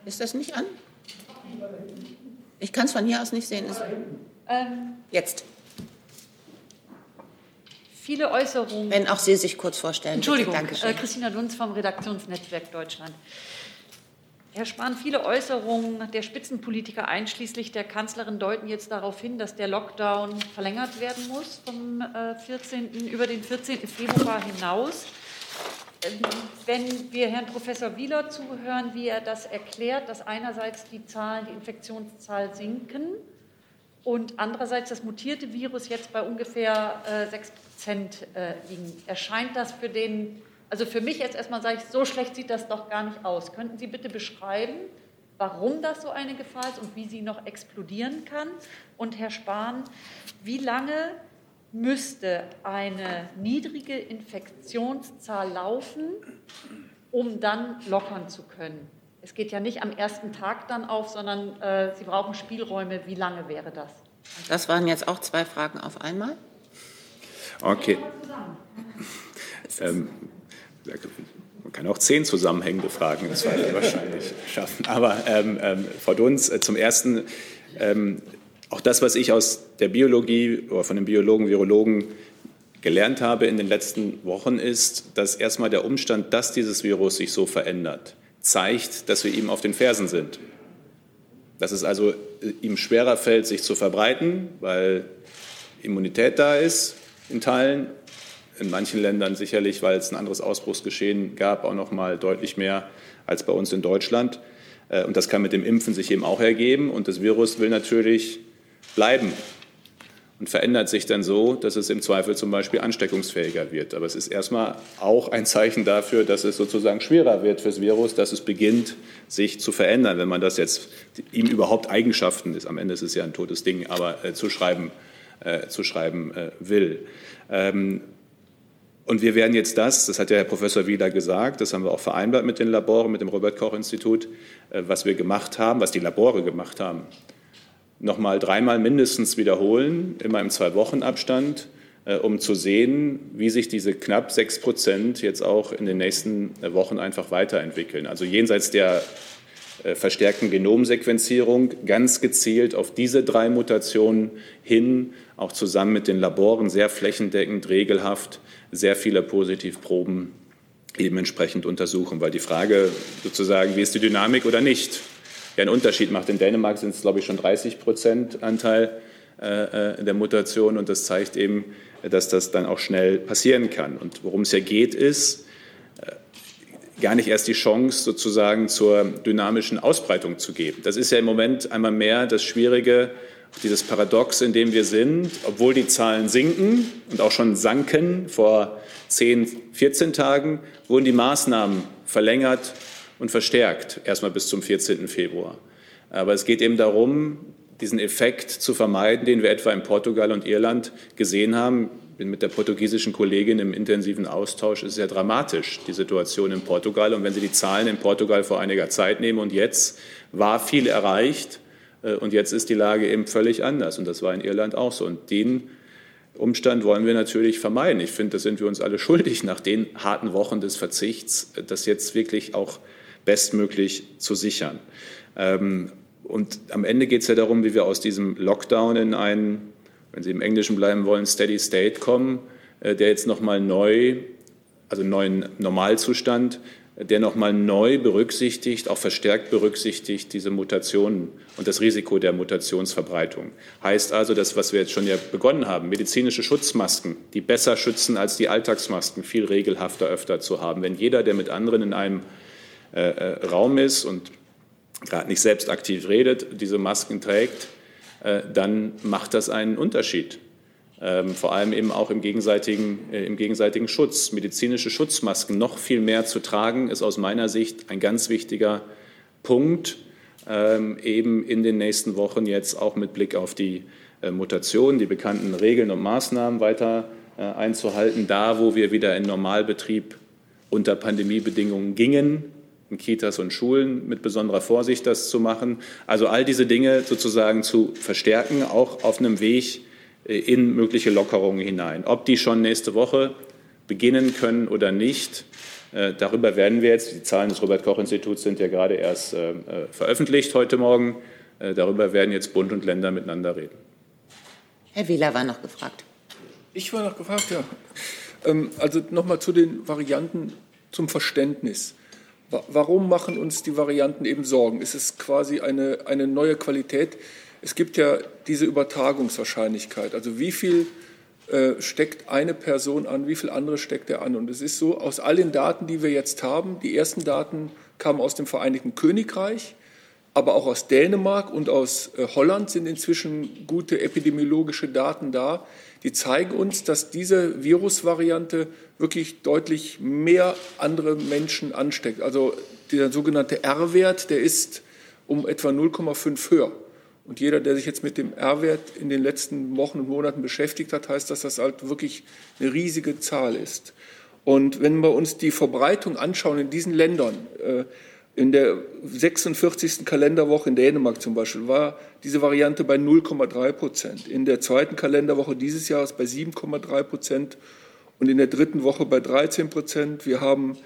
Speaker 1: Ist das nicht an? Ich kann es von hier aus nicht sehen. Ähm, Jetzt.
Speaker 8: Viele Äußerungen.
Speaker 1: Wenn auch Sie sich kurz vorstellen.
Speaker 8: Entschuldigung, äh, Christina Dunz vom Redaktionsnetzwerk Deutschland. Herr Spahn, viele Äußerungen der Spitzenpolitiker einschließlich der Kanzlerin deuten jetzt darauf hin, dass der Lockdown verlängert werden muss vom äh, 14. über den 14. Februar hinaus. Ähm, wenn wir Herrn Professor Wieler zuhören, wie er das erklärt, dass einerseits die Zahlen, die Infektionszahl sinken, und andererseits das mutierte Virus jetzt bei ungefähr äh, 6 Prozent äh, liegen. Erscheint das für den, also für mich jetzt erstmal sage ich, so schlecht sieht das doch gar nicht aus. Könnten Sie bitte beschreiben, warum das so eine Gefahr ist und wie sie noch explodieren kann? Und Herr Spahn, wie lange müsste eine niedrige Infektionszahl laufen, um dann lockern zu können? Es geht ja nicht am ersten Tag dann auf, sondern äh, Sie brauchen Spielräume. Wie lange wäre das?
Speaker 1: Das waren jetzt auch zwei Fragen auf einmal.
Speaker 2: Okay. Ähm, man kann auch zehn zusammenhängende Fragen das wir wahrscheinlich schaffen. Aber ähm, ähm, Frau Dunz, äh, zum Ersten, ähm, auch das, was ich aus der Biologie oder von den Biologen, Virologen gelernt habe in den letzten Wochen, ist, dass erstmal der Umstand, dass dieses Virus sich so verändert, zeigt, dass wir ihm auf den Fersen sind. Dass es also äh, ihm schwerer fällt, sich zu verbreiten, weil Immunität da ist in Teilen. In manchen Ländern sicherlich, weil es ein anderes Ausbruchsgeschehen gab, auch noch mal deutlich mehr als bei uns in Deutschland. Äh, und das kann mit dem Impfen sich eben auch ergeben. Und das Virus will natürlich bleiben und verändert sich dann so, dass es im Zweifel zum Beispiel ansteckungsfähiger wird. Aber es ist erstmal auch ein Zeichen dafür, dass es sozusagen schwerer wird fürs Virus, dass es beginnt, sich zu verändern, wenn man das jetzt ihm überhaupt Eigenschaften ist. Am Ende ist es ja ein totes Ding, aber äh, zuschreiben, äh, zuschreiben äh, will. Ähm, und wir werden jetzt das, das hat ja Herr Professor Wieler gesagt, das haben wir auch vereinbart mit den Laboren, mit dem Robert-Koch-Institut, äh, was wir gemacht haben, was die Labore gemacht haben, noch mal dreimal mindestens wiederholen, immer im Zwei-Wochen-Abstand, äh, um zu sehen, wie sich diese knapp 6 Prozent jetzt auch in den nächsten Wochen einfach weiterentwickeln. Also jenseits der äh, verstärkten Genomsequenzierung ganz gezielt auf diese drei Mutationen hin, auch zusammen mit den Laboren sehr flächendeckend, regelhaft, sehr viele Positivproben eben entsprechend untersuchen. Weil die Frage sozusagen, wie ist die Dynamik oder nicht, ja einen Unterschied macht. In Dänemark sind es, glaube ich, schon 30 Prozent Anteil äh, äh, der Mutation und das zeigt eben, dass das dann auch schnell passieren kann. Und worum es ja geht, ist, gar nicht erst die Chance sozusagen zur dynamischen Ausbreitung zu geben. Das ist ja im Moment einmal mehr das Schwierige, dieses Paradox, in dem wir sind, obwohl die Zahlen sinken und auch schon sanken vor 10, 14 Tagen, wurden die Maßnahmen verlängert und verstärkt, erstmal bis zum 14. Februar. Aber es geht eben darum, diesen Effekt zu vermeiden, den wir etwa in Portugal und Irland gesehen haben bin mit der portugiesischen Kollegin im intensiven Austausch. Es ist sehr dramatisch, die Situation in Portugal. Und wenn Sie die Zahlen in Portugal vor einiger Zeit nehmen und jetzt war viel erreicht äh, und jetzt ist die Lage eben völlig anders. Und das war in Irland auch so. Und den Umstand wollen wir natürlich vermeiden. Ich finde, da sind wir uns alle schuldig, nach den harten Wochen des Verzichts, das jetzt wirklich auch bestmöglich zu sichern. Ähm, und am Ende geht es ja darum, wie wir aus diesem Lockdown in einen wenn Sie im Englischen bleiben wollen, Steady State kommen, äh, der jetzt nochmal neu, also neuen Normalzustand, der nochmal neu berücksichtigt, auch verstärkt berücksichtigt, diese Mutationen und das Risiko der Mutationsverbreitung. Heißt also, das, was wir jetzt schon ja begonnen haben, medizinische Schutzmasken, die besser schützen als die Alltagsmasken, viel regelhafter öfter zu haben. Wenn jeder, der mit anderen in einem äh, äh Raum ist und gerade nicht selbst aktiv redet, diese Masken trägt, äh, dann macht das einen Unterschied. Ähm, vor allem eben auch im gegenseitigen, äh, im gegenseitigen Schutz. Medizinische Schutzmasken noch viel mehr zu tragen, ist aus meiner Sicht ein ganz wichtiger Punkt, ähm, eben in den nächsten Wochen jetzt auch mit Blick auf die äh, Mutation, die bekannten Regeln und Maßnahmen weiter einzuhalten. Da, wo wir wieder in Normalbetrieb unter Pandemiebedingungen gingen, in Kitas und Schulen mit besonderer Vorsicht das zu machen. Also all diese Dinge sozusagen zu verstärken, auch auf einem Weg äh, in mögliche Lockerungen hinein. Ob die schon nächste Woche beginnen können oder nicht, äh, darüber werden wir jetzt, die Zahlen des Robert-Koch-Instituts sind ja gerade erst äh, veröffentlicht heute Morgen, darüber werden jetzt Bund und Länder miteinander reden.
Speaker 1: Herr Wieler war noch gefragt.
Speaker 4: Ich war noch gefragt, ja. Ähm, also nochmal zu den Varianten zum Verständnis. Warum machen uns die Varianten eben Sorgen? Ist es quasi eine, eine neue Qualität? Es gibt ja diese Übertragungswahrscheinlichkeit. Also wie viel äh, steckt eine Person an, wie viel andere steckt er an? Und es ist so, aus all den Daten, die wir jetzt haben, die ersten Daten kamen aus dem Vereinigten Königreich, aber auch aus Dänemark und aus äh, Holland sind inzwischen gute epidemiologische Daten da, die zeigen uns, dass diese Virusvariante wirklich deutlich mehr andere Menschen ansteckt. Also der sogenannte R-Wert, der ist um etwa 0,5 höher. Und jeder, der sich jetzt mit dem R-Wert in den letzten Wochen und Monaten beschäftigt hat, heißt, dass das halt wirklich eine riesige Zahl ist. Und wenn wir uns die Verbreitung anschauen in diesen Ländern, äh, in der 46. Kalenderwoche in Dänemark zum Beispiel war diese Variante bei 0,3 Prozent. In der zweiten Kalenderwoche dieses Jahres bei 7,3 Prozent und in der dritten Woche bei 13 Prozent. Wir haben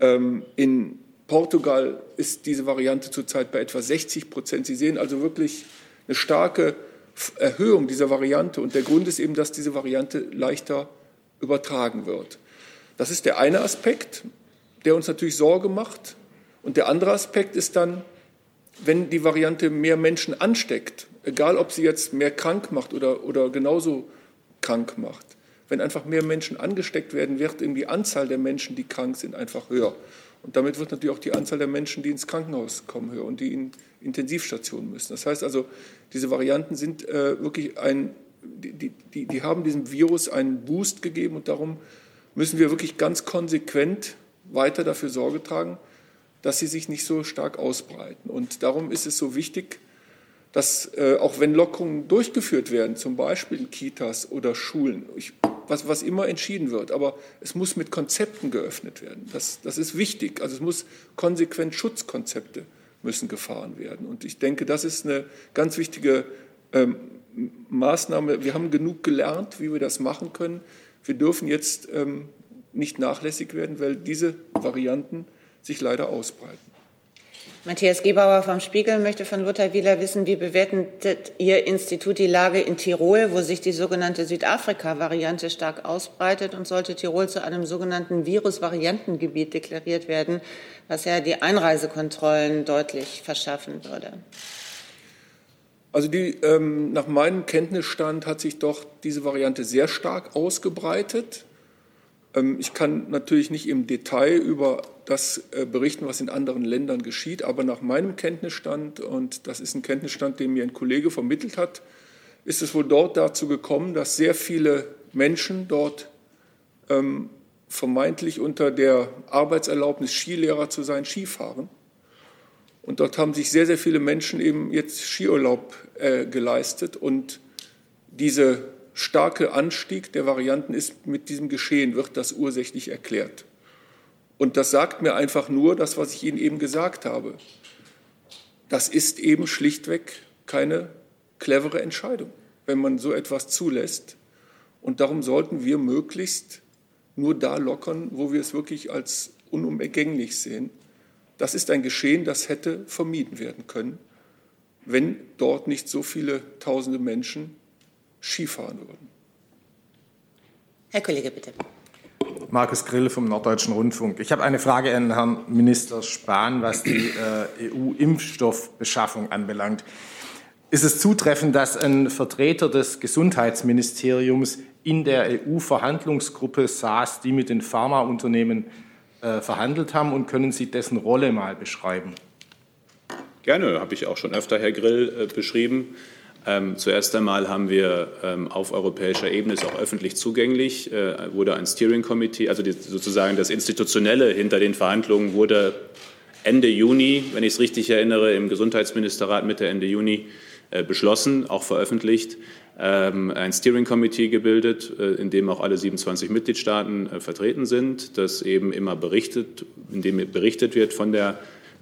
Speaker 4: ähm, in Portugal ist diese Variante zurzeit bei etwa 60 Prozent. Sie sehen also wirklich eine starke Erhöhung dieser Variante. Und der Grund ist eben, dass diese Variante leichter übertragen wird. Das ist der eine Aspekt, der uns natürlich Sorge macht. Und der andere Aspekt ist dann, wenn die Variante mehr Menschen ansteckt, egal ob sie jetzt mehr krank macht oder, oder genauso krank macht, wenn einfach mehr Menschen angesteckt werden, wird die Anzahl der Menschen, die krank sind, einfach höher. Und damit wird natürlich auch die Anzahl der Menschen, die ins Krankenhaus kommen, höher und die in Intensivstationen müssen. Das heißt also, diese Varianten sind äh, wirklich ein, die, die, die haben diesem Virus einen Boost gegeben und darum müssen wir wirklich ganz konsequent weiter dafür Sorge tragen, dass sie sich nicht so stark ausbreiten. Und darum ist es so wichtig, dass äh, auch wenn Lockerungen durchgeführt werden, zum Beispiel in Kitas oder Schulen, ich, was, was immer entschieden wird, aber es muss mit Konzepten geöffnet werden. Das, das ist wichtig. Also es muss konsequent Schutzkonzepte müssen gefahren werden. Und ich denke, das ist eine ganz wichtige ähm, Maßnahme, wir haben genug gelernt, wie wir das machen können. Wir dürfen jetzt ähm, nicht nachlässig werden, weil diese Varianten sich leider ausbreiten.
Speaker 1: Matthias Gebauer vom Spiegel möchte von Lothar Wieler wissen, wie bewertet Ihr Institut die Lage in Tirol, wo sich die sogenannte Südafrika-Variante stark ausbreitet und sollte Tirol zu einem sogenannten Virusvariantengebiet deklariert werden, was ja die Einreisekontrollen deutlich verschaffen würde?
Speaker 4: Also die, ähm, nach meinem Kenntnisstand hat sich doch diese Variante sehr stark ausgebreitet. Ähm, ich kann natürlich nicht im Detail über das äh, berichten, was in anderen Ländern geschieht, aber nach meinem Kenntnisstand, und das ist ein Kenntnisstand, den mir ein Kollege vermittelt hat, ist es wohl dort dazu gekommen, dass sehr viele Menschen dort ähm, vermeintlich unter der Arbeitserlaubnis Skilehrer zu sein, Skifahren. Und dort haben sich sehr, sehr viele Menschen eben jetzt Skiurlaub äh, geleistet und diese starke Anstieg der Varianten ist mit diesem Geschehen, wird das ursächlich erklärt. Und das sagt mir einfach nur das, was ich Ihnen eben gesagt habe. Das ist eben schlichtweg keine clevere Entscheidung, wenn man so etwas zulässt. Und darum sollten wir möglichst nur da lockern, wo wir es wirklich als unumgänglich sehen. Das ist ein Geschehen, das hätte vermieden werden können, wenn dort nicht so viele tausende Menschen Skifahren würden.
Speaker 1: Herr Kollege, bitte.
Speaker 9: Markus Grill vom Norddeutschen Rundfunk. Ich habe eine Frage an Herrn Minister Spahn, was die äh, EU-Impfstoffbeschaffung anbelangt. Ist es zutreffend, dass ein Vertreter des Gesundheitsministeriums in der EU-Verhandlungsgruppe saß, die mit den Pharmaunternehmen äh, verhandelt haben? Und können Sie dessen Rolle mal beschreiben?
Speaker 2: Gerne, habe ich auch schon öfter, Herr Grill, äh, beschrieben. Ähm, zuerst einmal haben wir ähm, auf europäischer Ebene, ist auch öffentlich zugänglich, äh, wurde ein Steering Committee, also die, sozusagen das Institutionelle hinter den Verhandlungen wurde Ende Juni, wenn ich es richtig erinnere, im Gesundheitsministerrat Mitte Ende Juni äh, beschlossen, auch veröffentlicht, ähm, ein Steering Committee gebildet, äh, in dem auch alle 27 Mitgliedstaaten äh, vertreten sind, das eben immer berichtet, in dem berichtet wird von der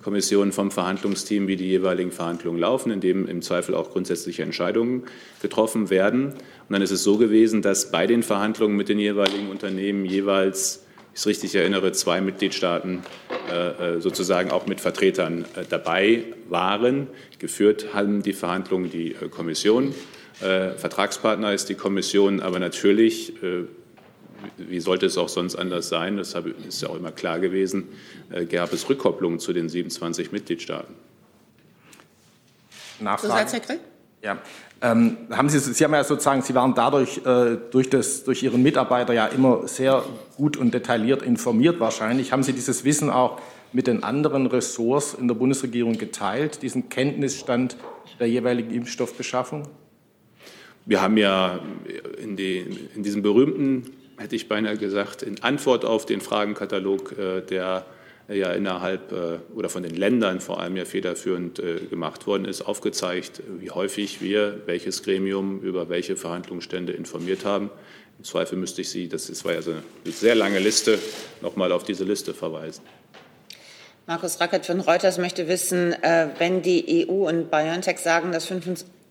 Speaker 2: Kommission vom Verhandlungsteam, wie die jeweiligen Verhandlungen laufen, in dem im Zweifel auch grundsätzliche Entscheidungen getroffen werden. Und dann ist es so gewesen, dass bei den Verhandlungen mit den jeweiligen Unternehmen jeweils, ich es richtig erinnere, zwei Mitgliedstaaten äh, äh, sozusagen auch mit Vertretern äh, dabei waren. Geführt haben die Verhandlungen die Kommission. Vertragspartner ist die Kommission, aber natürlich wie sollte es auch sonst anders sein, das ist ja auch immer klar gewesen, äh, gab es Rückkopplungen zu den 27 Mitgliedstaaten.
Speaker 9: Nachfrage. Ja. Ähm, haben Sie, Sie haben ja sozusagen, Sie waren dadurch äh, durch, das, durch Ihren Mitarbeiter ja immer sehr gut und detailliert informiert wahrscheinlich. Haben Sie dieses Wissen auch mit den anderen Ressorts in der Bundesregierung geteilt, diesen Kenntnisstand der jeweiligen Impfstoffbeschaffung?
Speaker 2: Wir haben ja in, die, in diesem berühmten hätte ich beinahe gesagt, in Antwort auf den Fragenkatalog, äh, der ja innerhalb äh, oder von den Ländern vor allem ja federführend äh, gemacht worden ist, aufgezeigt, wie häufig wir welches Gremium über welche Verhandlungsstände informiert haben. Im Zweifel müsste ich Sie, das war ja so eine sehr lange Liste, noch mal auf diese Liste verweisen.
Speaker 1: Markus Rackert von Reuters möchte wissen, wenn die EU und BioNTech sagen, dass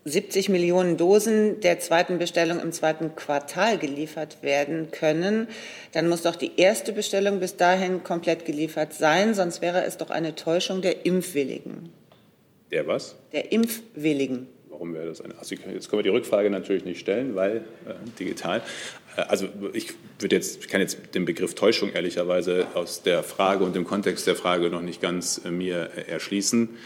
Speaker 1: 70 Millionen Dosen der zweiten Bestellung im zweiten Quartal geliefert werden können, dann muss doch die erste Bestellung bis dahin komplett geliefert sein, sonst wäre es doch eine Täuschung der Impfwilligen.
Speaker 2: Der was?
Speaker 1: Der Impfwilligen.
Speaker 2: Warum wäre das eine? Also jetzt können wir die Rückfrage natürlich nicht stellen, weil äh, digital. Äh, also ich würde jetzt, ich kann jetzt den Begriff Täuschung ehrlicherweise aus der Frage und dem Kontext der Frage noch nicht ganz äh, mir erschließen.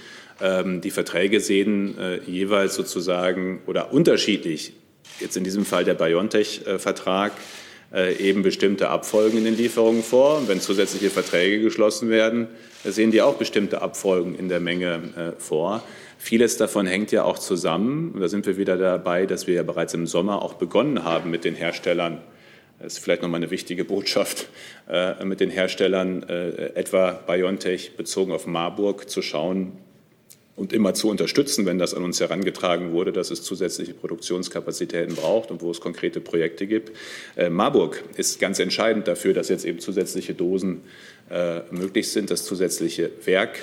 Speaker 2: Ähm, die Verträge sehen äh, jeweils sozusagen oder unterschiedlich, jetzt in diesem Fall der BioNTech-Vertrag, äh, eben bestimmte Abfolgen in den Lieferungen vor. Und wenn zusätzliche Verträge geschlossen werden, sehen die auch bestimmte Abfolgen in der Menge äh, vor. Vieles davon hängt ja auch zusammen. Und da sind wir wieder dabei, dass wir ja bereits im Sommer auch begonnen haben mit den Herstellern. Das ist vielleicht nochmal eine wichtige Botschaft, mit den Herstellern, etwa BioNTech bezogen auf Marburg, zu schauen, und immer zu unterstützen, wenn das an uns herangetragen wurde, dass es zusätzliche Produktionskapazitäten braucht und wo es konkrete Projekte gibt. Äh, Marburg ist ganz entscheidend dafür, dass jetzt eben zusätzliche Dosen äh, möglich sind, das zusätzliche Werk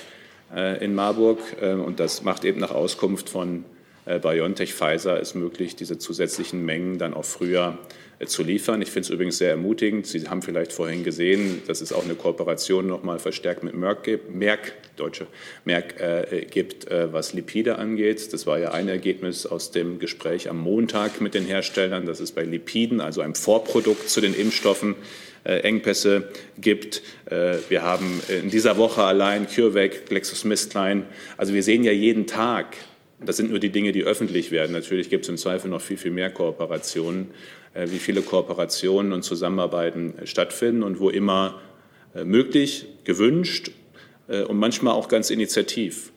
Speaker 2: äh, in Marburg. Und das macht eben nach Auskunft von BioNTech Pfizer es möglich, diese zusätzlichen Mengen dann auch früher äh, zu liefern. Ich finde es übrigens sehr ermutigend. Sie haben vielleicht vorhin gesehen, dass es auch eine Kooperation noch mal verstärkt mit Merck, gibt, Merck deutsche Merck äh, gibt, äh, was Lipide angeht. Das war ja ein Ergebnis aus dem Gespräch am Montag mit den Herstellern, dass es bei Lipiden, also einem Vorprodukt zu den Impfstoffen, äh, Engpässe gibt. Äh, wir haben in dieser Woche allein CureVac, GlaxoSmithKline. Also wir sehen ja jeden Tag, das sind nur die Dinge, die öffentlich werden. Natürlich gibt es im Zweifel noch viel, viel mehr Kooperationen, äh, wie viele Kooperationen und Zusammenarbeiten stattfinden und wo immer möglich, gewünscht und manchmal auch ganz initiativ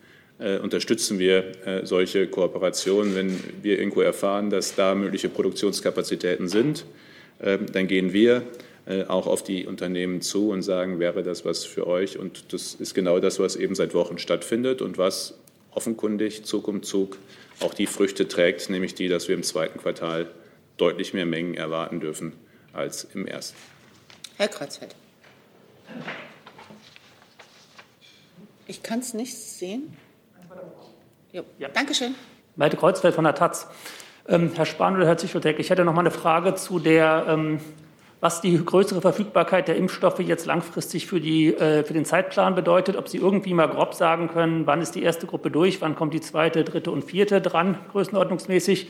Speaker 2: unterstützen wir solche Kooperationen. Wenn wir irgendwo erfahren, dass da mögliche Produktionskapazitäten sind, dann gehen wir äh, auch auf die Unternehmen zu und sagen, wäre das was für euch? Und das ist genau das, was eben seit Wochen stattfindet und was offenkundig Zug um Zug auch die Früchte trägt, nämlich die, dass wir im zweiten Quartal deutlich mehr Mengen erwarten dürfen als im ersten.
Speaker 1: Herr Kreuzfeld. Ich kann es nicht sehen. Jo. Ja. Dankeschön.
Speaker 10: Malte Kreuzfeld von der Taz. Ähm, Herr Spahn oder Herr Zichotek, ich hätte noch mal eine Frage zu der ähm, was die größere Verfügbarkeit der Impfstoffe jetzt langfristig für, die, äh, für den Zeitplan bedeutet, ob Sie irgendwie mal grob sagen können, wann ist die erste Gruppe durch, wann kommt die zweite, dritte und vierte dran, größenordnungsmäßig.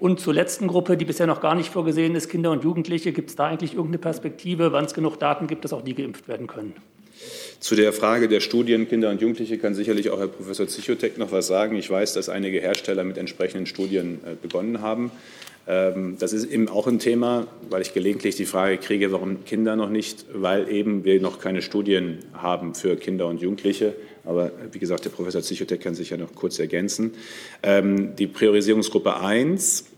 Speaker 10: Und zur letzten Gruppe, die bisher noch gar nicht vorgesehen ist, Kinder und Jugendliche, gibt es da eigentlich irgendeine Perspektive, wann es genug Daten gibt, dass auch die geimpft werden können?
Speaker 2: Zu der Frage der Studien Kinder und Jugendliche kann sicherlich auch Herr Professor Zichotek noch was sagen. Ich weiß, dass einige Hersteller mit entsprechenden Studien äh, begonnen haben. Ähm, das ist eben auch ein Thema, weil ich gelegentlich die Frage kriege, warum Kinder noch nicht, weil eben wir noch keine Studien haben für Kinder und Jugendliche. Aber wie gesagt, der Professor Zichotek kann sich ja noch kurz ergänzen. Ähm, die Priorisierungsgruppe 1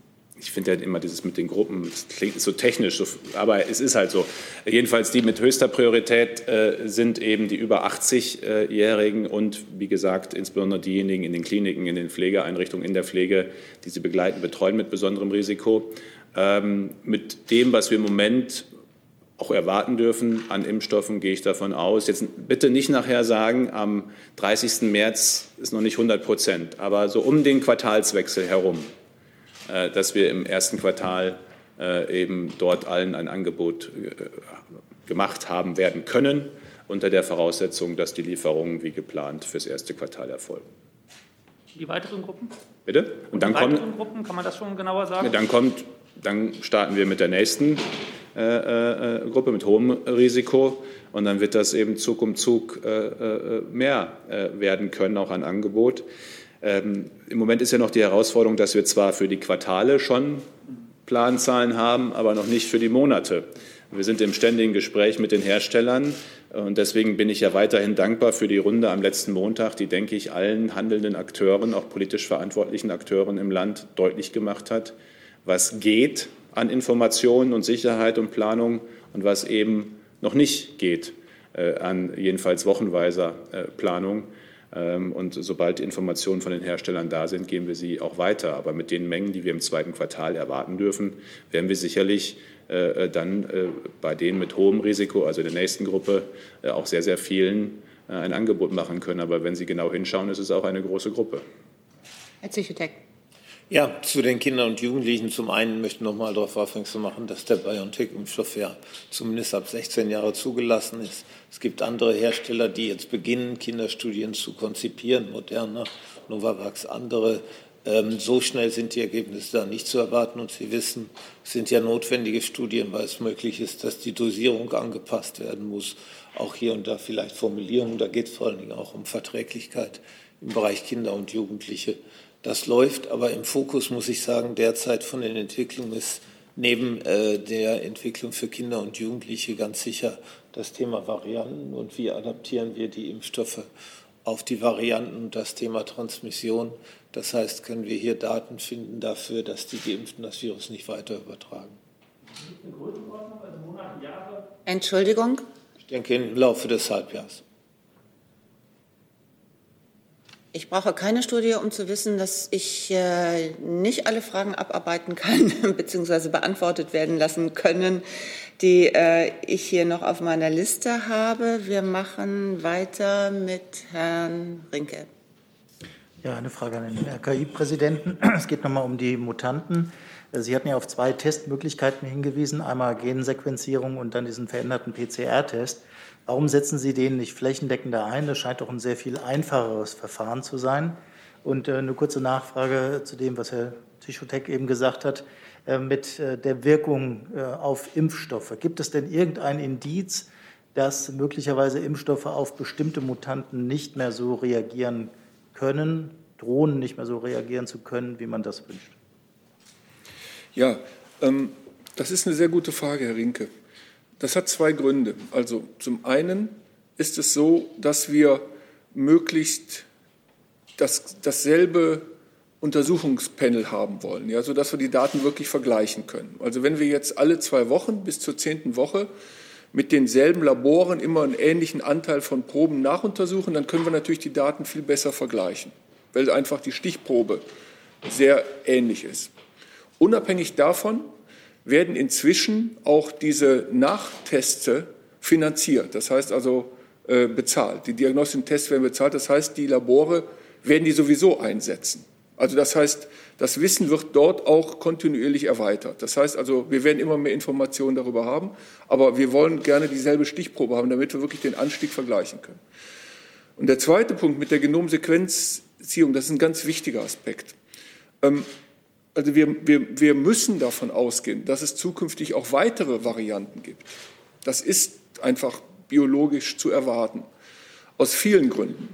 Speaker 2: ich finde ja immer dieses mit den Gruppen, das klingt so technisch, so, aber es ist halt so. Jedenfalls die mit höchster Priorität äh, sind eben die über 80-Jährigen und wie gesagt insbesondere diejenigen in den Kliniken, in den Pflegeeinrichtungen, in der Pflege, die sie begleiten, betreuen mit besonderem Risiko. Ähm, mit dem, was wir im Moment auch erwarten dürfen an Impfstoffen, gehe ich davon aus. Jetzt bitte nicht nachher sagen, am 30. März ist noch nicht 100 Prozent, aber so um den Quartalswechsel herum dass wir im ersten Quartal äh, eben dort allen ein Angebot äh, gemacht haben werden können, unter der Voraussetzung, dass die Lieferungen wie geplant fürs erste Quartal erfolgen.
Speaker 10: Die weiteren Gruppen?
Speaker 2: Bitte?
Speaker 10: Und, Und dann die weiteren kommt, Gruppen, kann man das schon genauer sagen?
Speaker 2: Dann kommt, dann starten wir mit der nächsten äh, äh, Gruppe mit hohem Risiko und dann wird das eben Zug um Zug äh, mehr werden können, auch an Angebot. Ähm, Im Moment ist ja noch die Herausforderung, dass wir zwar für die Quartale schon Planzahlen haben, aber noch nicht für die Monate. Wir sind im ständigen Gespräch mit den Herstellern und deswegen bin ich ja weiterhin dankbar für die Runde am letzten Montag, die, denke ich, allen handelnden Akteuren, auch politisch verantwortlichen Akteuren im Land deutlich gemacht hat, was geht an Informationen und Sicherheit und Planung und was eben noch nicht geht äh, an jedenfalls wochenweiser äh, Planung. Ähm, und sobald Informationen von den Herstellern da sind, gehen wir sie auch weiter. Aber mit den Mengen, die wir im zweiten Quartal erwarten dürfen, werden wir sicherlich äh, dann äh, bei denen mit hohem Risiko, also der nächsten Gruppe, äh, auch sehr, sehr vielen ein Angebot machen können. Aber wenn Sie genau hinschauen, ist es auch eine große Gruppe.
Speaker 1: Herr Zichutek.
Speaker 5: Ja, zu den Kindern und Jugendlichen. Zum einen möchte ich noch mal darauf aufmerksam machen, dass der BioNTech-Impfstoff ja zumindest ab 16 Jahre zugelassen ist. Es gibt andere Hersteller, die jetzt beginnen, Kinderstudien zu konzipieren, Moderna, Novavax, andere. Ähm, so schnell sind die Ergebnisse da nicht zu erwarten. Und Sie wissen, es sind ja notwendige Studien, weil es möglich ist, dass die Dosierung angepasst werden muss. Auch hier und da vielleicht Formulierungen. Da geht es vor allen Dingen auch um Verträglichkeit im Bereich Kinder und Jugendliche. Das läuft, aber im Fokus muss ich sagen, derzeit von den Entwicklungen ist neben äh, der Entwicklung für Kinder und Jugendliche ganz sicher das Thema Varianten und wie adaptieren wir die Impfstoffe auf die Varianten und das Thema Transmission. Das heißt, können wir hier Daten finden dafür, dass die Geimpften das Virus nicht weiter übertragen.
Speaker 1: Entschuldigung?
Speaker 5: Ich denke im Laufe des Halbjahres.
Speaker 1: Ich brauche keine Studie, um zu wissen, dass ich äh, nicht alle Fragen abarbeiten kann bzw. beantwortet werden lassen können, die äh, ich hier noch auf meiner Liste habe. Wir machen weiter mit Herrn Rinke.
Speaker 11: Ja, eine Frage an den RKI-Präsidenten. Es geht nochmal um die Mutanten. Sie hatten ja auf zwei Testmöglichkeiten hingewiesen, einmal Gensequenzierung und dann diesen veränderten PCR-Test. Warum setzen Sie den nicht flächendeckender ein? Das scheint doch ein sehr viel einfacheres Verfahren zu sein. Und äh, eine kurze Nachfrage zu dem, was Herr Tischotek eben gesagt hat, äh, mit äh, der Wirkung auf Impfstoffe. Gibt es denn irgendein Indiz, dass möglicherweise Impfstoffe auf bestimmte Mutanten nicht mehr so reagieren können, drohen nicht mehr so reagieren zu können, wie man das wünscht?
Speaker 4: Ja, ähm, das ist eine sehr gute Frage, Herr Rinke. Das hat zwei Gründe. Also zum einen ist es so, dass wir möglichst das, dasselbe Untersuchungspanel haben wollen, ja, sodass wir die Daten wirklich vergleichen können. Also wenn wir jetzt alle zwei Wochen bis zur zehnten Woche mit denselben Laboren immer einen ähnlichen Anteil von Proben nachuntersuchen, dann können wir natürlich die Daten viel besser vergleichen, weil einfach die Stichprobe sehr ähnlich ist. Unabhängig davon werden inzwischen auch diese Nachteste finanziert, das heißt also äh, bezahlt. Die diagnostischen Tests werden bezahlt, das heißt, die Labore werden die sowieso einsetzen. Also das heißt, das Wissen wird dort auch kontinuierlich erweitert. Das heißt also, wir werden immer mehr Informationen darüber haben, aber wir wollen gerne dieselbe Stichprobe haben, damit wir wirklich den Anstieg vergleichen können. Und der zweite Punkt mit der Genomsequenzierung, das ist ein ganz wichtiger Aspekt. Ähm, also wir, wir, wir müssen davon ausgehen, dass es zukünftig auch weitere Varianten gibt. Das ist einfach biologisch zu erwarten, aus vielen Gründen.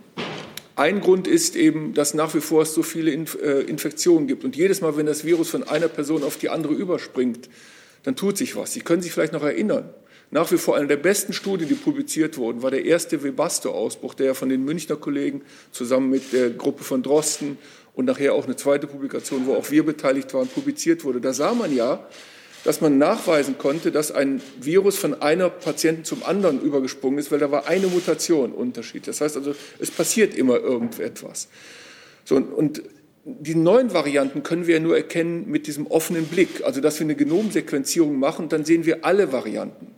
Speaker 4: Ein Grund ist eben, dass nach wie vor es so viele äh, Infektionen gibt. Und jedes Mal, wenn das Virus von einer Person auf die andere überspringt, dann tut sich was. Sie können sich vielleicht noch erinnern. Nach wie vor eine der besten Studien, die publiziert wurden, war der erste Webasto-Ausbruch, der ja von den Münchner Kollegen zusammen mit der Gruppe von Drosten und nachher auch eine zweite Publikation, wo auch wir beteiligt waren, publiziert wurde. Da sah man ja, dass man nachweisen konnte, dass ein Virus von einer Patienten zum anderen übergesprungen ist, weil da war eine Mutation Unterschied. Das heißt also, es passiert immer irgendetwas. So, und die neuen Varianten können wir ja nur erkennen mit diesem offenen Blick, also dass wir eine Genomsequenzierung machen, dann sehen wir alle Varianten.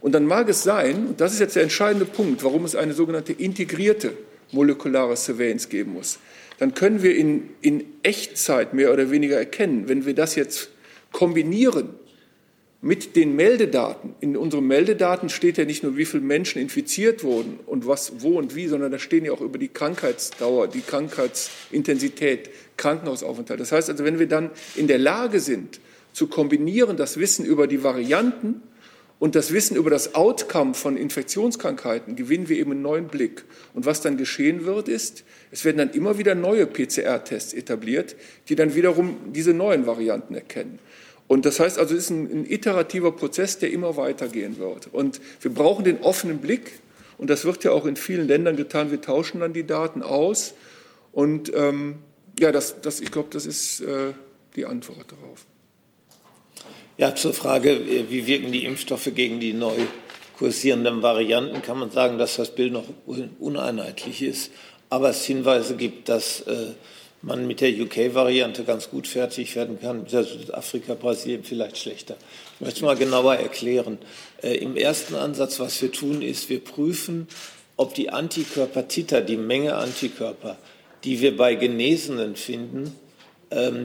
Speaker 4: Und dann mag es sein, und das ist jetzt der entscheidende Punkt, warum es eine sogenannte integrierte molekulare Surveillance geben muss, dann können wir in, in Echtzeit mehr oder weniger erkennen, wenn wir das jetzt kombinieren mit den Meldedaten. In unseren Meldedaten steht ja nicht nur, wie viele Menschen infiziert wurden und was, wo und wie, sondern da stehen ja auch über die Krankheitsdauer, die Krankheitsintensität, Krankenhausaufenthalt. Das heißt also, wenn wir dann in der Lage sind, zu kombinieren das Wissen über die Varianten und das Wissen über das Outcome von Infektionskrankheiten, gewinnen wir eben einen neuen Blick. Und was dann geschehen wird, ist, es werden dann immer wieder neue PCR-Tests etabliert, die dann wiederum diese neuen Varianten erkennen. Und das heißt also, es ist ein, ein iterativer Prozess, der immer weitergehen wird. Und wir brauchen den offenen Blick. Und das wird ja auch in vielen Ländern getan. Wir tauschen dann die Daten aus. Und ähm, ja, das, das, ich glaube, das ist äh, die Antwort darauf.
Speaker 5: Ja, zur Frage, äh, wie wirken die Impfstoffe gegen die neu kursierenden Varianten, kann man sagen, dass das Bild noch uneinheitlich ist. Aber es Hinweise gibt, dass äh, man mit der UK-Variante ganz gut fertig werden kann, mit der Südafrika, Brasilien vielleicht schlechter. Ich möchte es mal genauer erklären. Äh, Im ersten Ansatz, was wir tun, ist, wir prüfen, ob die Antikörpertiter, die Menge Antikörper, die wir bei Genesenen finden,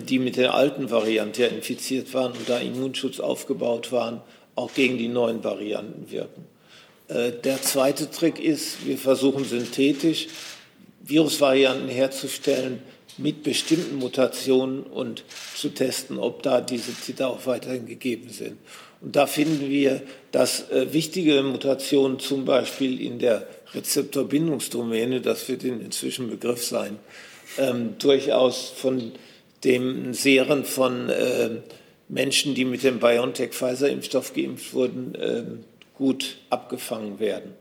Speaker 5: die mit der alten Variante infiziert waren und da Immunschutz aufgebaut waren, auch gegen die neuen Varianten wirken. Äh, der zweite Trick ist, wir versuchen synthetisch Virusvarianten herzustellen, mit bestimmten Mutationen und zu testen, ob da diese Titer auch weiterhin gegeben sind. Und da finden wir, dass äh, wichtige Mutationen zum Beispiel in der Rezeptorbindungsdomäne, das wird inzwischen Begriff sein, ähm, durchaus von dem Serien von äh, Menschen, die mit dem BioNTech-Pfizer-Impfstoff geimpft wurden, äh, gut abgefangen werden.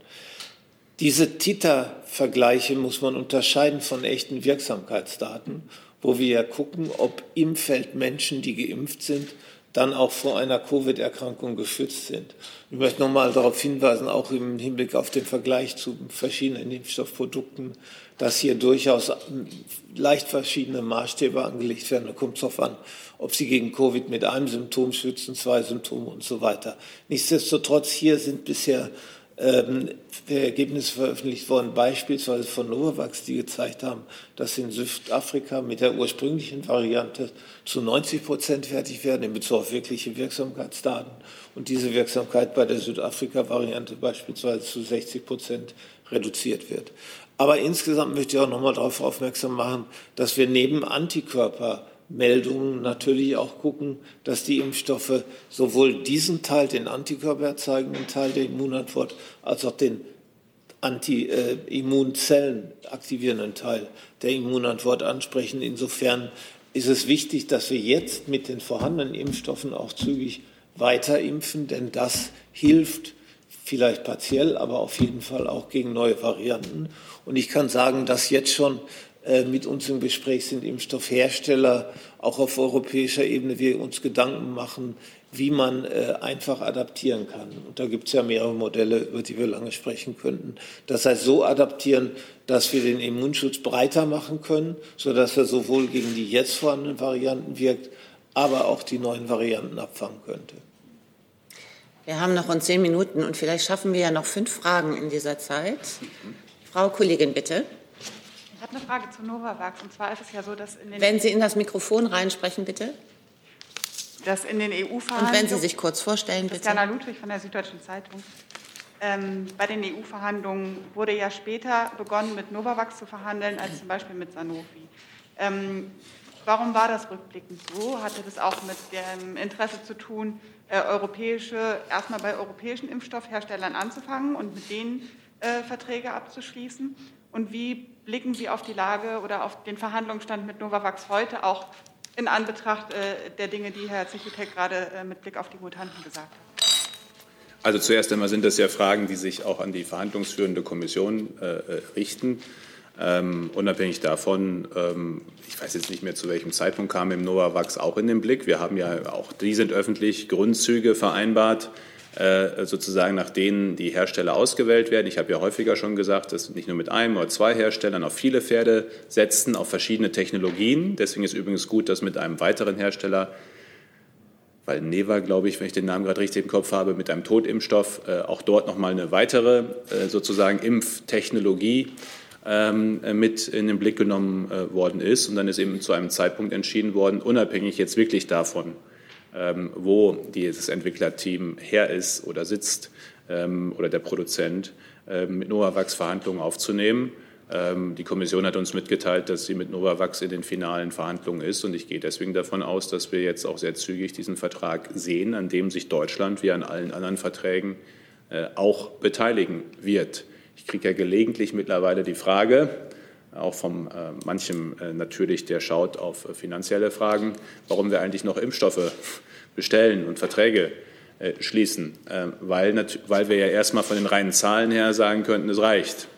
Speaker 5: Diese Titer-Vergleiche muss man unterscheiden von echten Wirksamkeitsdaten, wo wir ja gucken, ob im Feld Menschen, die geimpft sind, dann auch vor einer Covid-Erkrankung geschützt sind. Ich möchte nochmal darauf hinweisen, auch im Hinblick auf den Vergleich zu verschiedenen Impfstoffprodukten, dass hier durchaus leicht verschiedene Maßstäbe angelegt werden. Da kommt es darauf an, ob sie gegen Covid mit einem Symptom schützen, zwei Symptome und so weiter. Nichtsdestotrotz, hier sind bisher ähm, Ergebnisse veröffentlicht worden, beispielsweise von Novavax, die gezeigt haben, dass in Südafrika mit der ursprünglichen Variante zu 90 Prozent fertig werden in Bezug auf wirkliche Wirksamkeitsdaten und diese Wirksamkeit bei der Südafrika-Variante beispielsweise zu 60 Prozent reduziert wird. Aber insgesamt möchte ich auch noch mal darauf aufmerksam machen, dass wir neben Antikörpermeldungen natürlich auch gucken, dass die Impfstoffe sowohl diesen Teil, den Antikörper erzeugenden Teil der Immunantwort, als auch den Anti-Immunzellen aktivierenden Teil der Immunantwort ansprechen. Insofern ist es wichtig, dass wir jetzt mit den vorhandenen Impfstoffen auch zügig weiter impfen, denn das hilft vielleicht partiell, aber auf jeden Fall auch gegen neue Varianten. Und ich kann sagen, dass jetzt schon äh, mit uns im Gespräch sind Impfstoffhersteller, auch auf europäischer Ebene, wir uns Gedanken machen, wie man äh, einfach adaptieren kann. Und da gibt es ja mehrere Modelle, über die wir lange sprechen könnten. Das heißt, so adaptieren, dass wir den Immunschutz breiter machen können, sodass er sowohl gegen die jetzt vorhandenen Varianten wirkt, aber auch die neuen Varianten abfangen könnte.
Speaker 1: Wir haben noch rund zehn Minuten und vielleicht schaffen wir ja noch fünf Fragen in dieser Zeit. Frau Kollegin, bitte.
Speaker 12: Ich habe eine Frage zu Novavax. Und zwar ist es ja so, dass in den
Speaker 1: Wenn Sie in das Mikrofon reinsprechen, bitte.
Speaker 12: Dass in den EU-Verhandlungen.
Speaker 1: Und wenn Sie sich kurz vorstellen, bitte.
Speaker 12: Christiana Ludwig von der Süddeutschen Zeitung. Ähm, bei den EU-Verhandlungen wurde ja später begonnen, mit Novavax zu verhandeln, als zum Beispiel mit Sanofi. Ähm, warum war das rückblickend so? Hatte das auch mit dem Interesse zu tun, äh, europäische, erstmal bei europäischen Impfstoffherstellern anzufangen und mit denen äh, Verträge abzuschließen? Und wie blicken Sie auf die Lage oder auf den Verhandlungsstand mit Novavax heute, auch in Anbetracht äh, der Dinge, die Herr Zichutek gerade äh, mit Blick auf die Mutanten gesagt hat?
Speaker 2: Also zuerst einmal sind das ja Fragen, die sich auch an die verhandlungsführende Kommission äh, äh richten. Ähm, unabhängig davon, ähm, ich weiß jetzt nicht mehr, zu welchem Zeitpunkt kam im Novavax auch in den Blick. Wir haben ja auch, die sind öffentlich, Grundzüge vereinbart, äh, sozusagen nach denen die Hersteller ausgewählt werden. Ich habe ja häufiger schon gesagt, dass nicht nur mit einem oder zwei Herstellern auf viele Pferde setzen, auf verschiedene Technologien. Deswegen ist übrigens gut, dass mit einem weiteren Hersteller weil Neva, glaube ich, wenn ich den Namen gerade richtig im Kopf habe, mit einem Totimpfstoff äh, auch dort nochmal eine weitere äh, sozusagen Impftechnologie mit in den Blick genommen äh, worden ist. Und dann ist eben zu einem Zeitpunkt entschieden worden, unabhängig jetzt wirklich davon, ähm, wo dieses Entwicklerteam her ist oder sitzt ähm, oder der Produzent, mit Novavax Verhandlungen aufzunehmen. Die Kommission hat uns mitgeteilt, dass sie mit Novavax in den finalen Verhandlungen ist. Und ich gehe deswegen davon aus, dass wir jetzt auch sehr zügig diesen Vertrag sehen, an dem sich Deutschland wie an allen anderen Verträgen äh, auch beteiligen wird. Ich kriege ja gelegentlich mittlerweile die Frage, auch von äh, manchem äh, natürlich, der schaut auf äh, finanzielle Fragen, warum wir eigentlich noch Impfstoffe bestellen und Verträge äh, schließen, äh, weil, weil wir ja erstmal von den reinen Zahlen her sagen könnten, es reicht.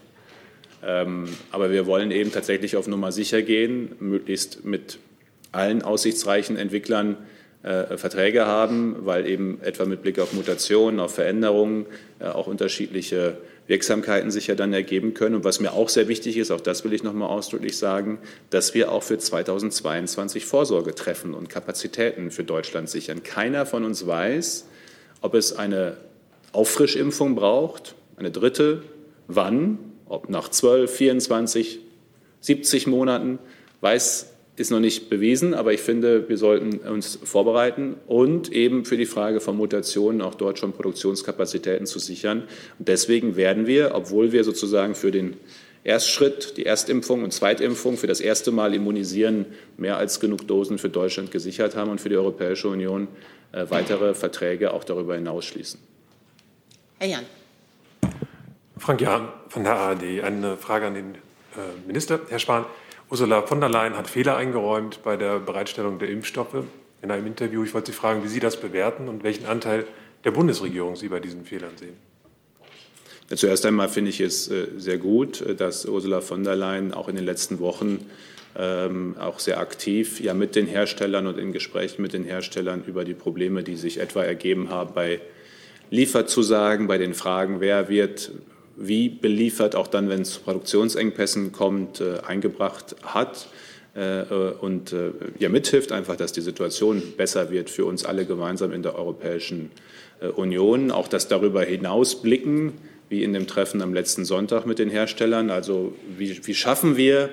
Speaker 2: Ähm, aber wir wollen eben tatsächlich auf Nummer sicher gehen, möglichst mit allen aussichtsreichen Entwicklern äh, Verträge haben, weil eben etwa mit Blick auf Mutationen, auf Veränderungen auch unterschiedliche Wirksamkeiten sich ja dann ergeben können. Und was mir auch sehr wichtig ist, auch das will ich noch mal ausdrücklich sagen, dass wir auch für 2022 Vorsorge treffen und Kapazitäten für Deutschland sichern. Keiner von uns weiß, ob es eine Auffrischimpfung braucht, eine dritte, wann, ob nach 12, 24, 70 Monaten, weiß ist noch nicht bewiesen, aber ich finde, wir sollten uns vorbereiten und eben für die Frage von Mutationen auch dort schon Produktionskapazitäten zu sichern. Und deswegen werden wir, obwohl wir sozusagen für den Erstschritt, die Erstimpfung und Zweitimpfung für das erste Mal immunisieren, mehr als genug Dosen für Deutschland gesichert haben und für die Europäische Union äh, weitere Verträge auch darüber hinaus schließen.
Speaker 1: Herr Jan.
Speaker 13: Frank Jahn von der ARD. Eine Frage an den äh, Minister. Herr Spahn, Ursula von der Leyen hat Fehler eingeräumt bei der Bereitstellung der Impfstoffe in einem Interview. Ich wollte Sie fragen, wie Sie das bewerten und welchen Anteil der Bundesregierung Sie bei diesen Fehlern sehen.
Speaker 2: Zuerst einmal finde ich es äh, sehr gut, äh, dass Ursula von der Leyen auch in den letzten Wochen ähm, auch sehr aktiv ja mit den Herstellern und in Gesprächen mit den Herstellern über die Probleme, die sich etwa ergeben haben bei Lieferzusagen, bei den Fragen, wer wird wie beliefert, auch dann, wenn es zu Produktionsengpässen kommt, äh, eingebracht hat äh, und äh, ja, mithilft einfach, dass die Situation besser wird für uns alle gemeinsam in der Europäischen Union. Auch das darüber hinaus blicken, wie in dem Treffen am letzten Sonntag mit den Herstellern. Also wie, wie schaffen wir,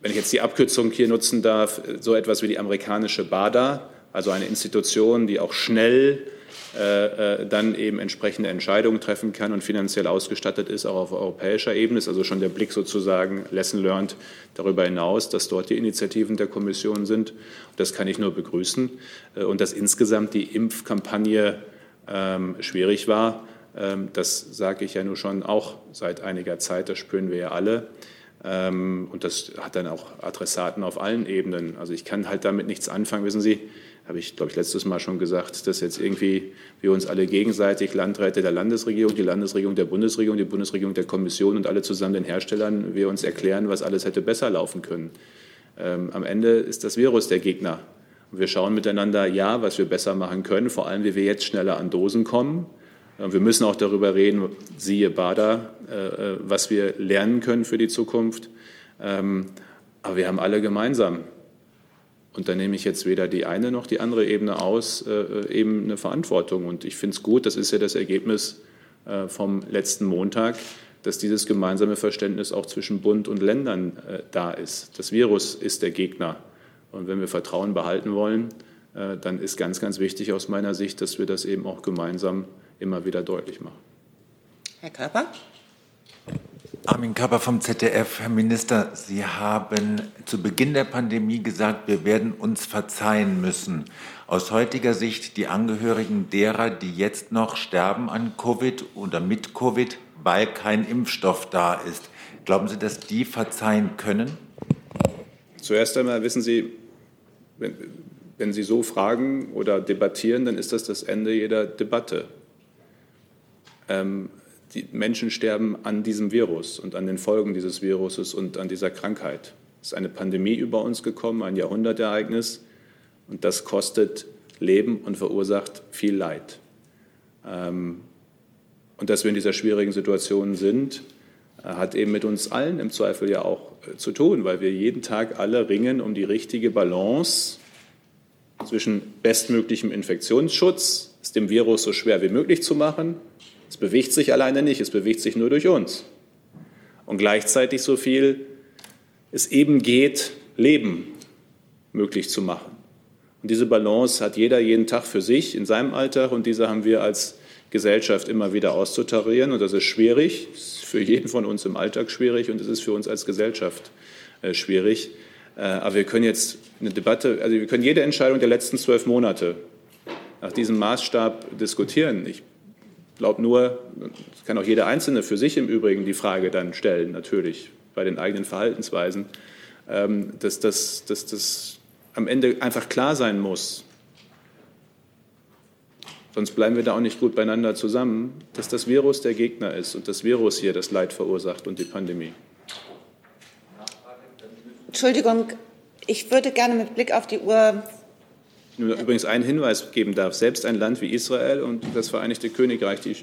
Speaker 2: wenn ich jetzt die Abkürzung hier nutzen darf, so etwas wie die amerikanische BADA, also eine Institution, die auch schnell dann eben entsprechende Entscheidungen treffen kann und finanziell ausgestattet ist, auch auf europäischer Ebene. Ist also schon der Blick sozusagen Lesson learned darüber hinaus, dass dort die Initiativen der Kommission sind. Das kann ich nur begrüßen. Äh, und dass insgesamt die Impfkampagne ähm, schwierig war, ähm, das sage ich ja nur schon auch seit einiger Zeit, das spüren wir ja alle. Ähm, und das hat dann auch Adressaten auf allen Ebenen. Also ich kann halt damit nichts anfangen, wissen Sie habe ich, glaube ich, letztes Mal schon gesagt, dass jetzt irgendwie wir uns alle gegenseitig, Landräte der Landesregierung, die Landesregierung der Bundesregierung, die Bundesregierung der Kommission und alle zusammen den Herstellern, wir uns erklären, was alles hätte besser laufen können. Ähm, am Ende ist das Virus der Gegner. Und wir schauen miteinander, ja, was wir besser machen können, vor allem, wie wir jetzt schneller an Dosen kommen. Wir müssen auch darüber reden, siehe BADA, äh, äh, was wir lernen können für die Zukunft. Ähm, aber wir haben alle gemeinsam und da nehme ich jetzt weder die eine noch die andere Ebene aus, äh, äh, eben eine Verantwortung. Und ich finde es gut, das ist ja das Ergebnis äh, vom letzten Montag, dass dieses gemeinsame Verständnis auch zwischen Bund und Ländern äh, da ist. Das Virus ist der Gegner. Und wenn wir Vertrauen behalten wollen, äh, dann ist ganz, ganz wichtig aus meiner Sicht, dass wir das eben auch gemeinsam immer wieder deutlich machen.
Speaker 1: Herr Körper?
Speaker 14: Armin Körper vom ZDF. Herr Minister, Sie haben zu Beginn der Pandemie gesagt, wir werden uns verzeihen müssen. Aus heutiger Sicht die Angehörigen derer, die jetzt noch sterben an Covid oder mit Covid, weil kein Impfstoff da ist. Glauben Sie, dass die verzeihen können?
Speaker 2: Zuerst einmal wissen Sie, wenn, wenn Sie so fragen oder debattieren, dann ist das das Ende jeder Debatte. Ähm, die Menschen sterben an diesem Virus und an den Folgen dieses Viruses und an dieser Krankheit. Es ist eine Pandemie über uns gekommen, ein Jahrhundertereignis und das kostet Leben und verursacht viel Leid. Ähm, und dass wir in dieser schwierigen Situation sind, äh, hat eben mit uns allen im Zweifel ja auch äh, zu tun, weil wir jeden Tag alle ringen um die richtige Balance zwischen bestmöglichem Infektionsschutz, es dem Virus so schwer wie möglich zu machen, es bewegt sich alleine nicht, es bewegt sich nur durch uns. Und gleichzeitig so viel es eben geht, Leben möglich zu machen. Und diese Balance hat jeder jeden Tag für sich in seinem Alltag und diese haben wir als Gesellschaft immer wieder auszutarieren und das ist schwierig, das ist für jeden von uns im Alltag schwierig und es ist für uns als Gesellschaft äh, schwierig. Äh, aber wir können jetzt eine Debatte, also wir können jede Entscheidung der letzten zwölf Monate nach diesem Maßstab diskutieren. Ich glaube nur, das kann auch jeder Einzelne für sich im Übrigen die Frage dann stellen, natürlich bei den eigenen Verhaltensweisen, ähm, dass das dass, dass am Ende einfach klar sein muss, sonst bleiben wir da auch nicht gut beieinander zusammen, dass das Virus der Gegner ist und das Virus hier das Leid verursacht und die Pandemie.
Speaker 1: Entschuldigung, ich würde gerne mit Blick auf die Uhr
Speaker 2: nur übrigens einen Hinweis geben darf, selbst ein Land wie Israel und das Vereinigte Königreich, die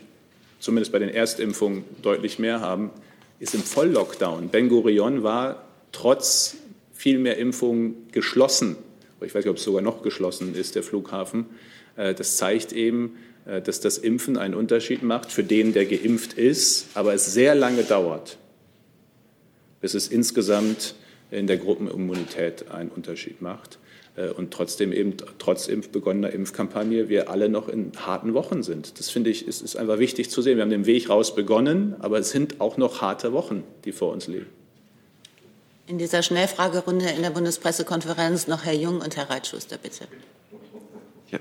Speaker 2: zumindest bei den Erstimpfungen deutlich mehr haben, ist im Volllockdown. Ben Gurion war trotz viel mehr Impfungen geschlossen. Ich weiß nicht, ob es sogar noch geschlossen ist, der Flughafen. Äh, das zeigt eben, äh, dass das Impfen einen Unterschied macht für den, der geimpft ist, aber es sehr lange dauert, bis es insgesamt in der Gruppenimmunität einen Unterschied macht. Äh, und trotzdem eben trotz Impf begonnener Impfkampagne wir alle noch in harten Wochen sind. Das finde ich ist, ist einfach wichtig zu sehen. Wir haben den Weg raus begonnen, aber es sind auch noch harte Wochen, die vor uns liegen.
Speaker 1: In dieser Schnellfragerunde in der Bundespressekonferenz noch Herr Jung und Herr Reitschuster, bitte.
Speaker 15: Ja.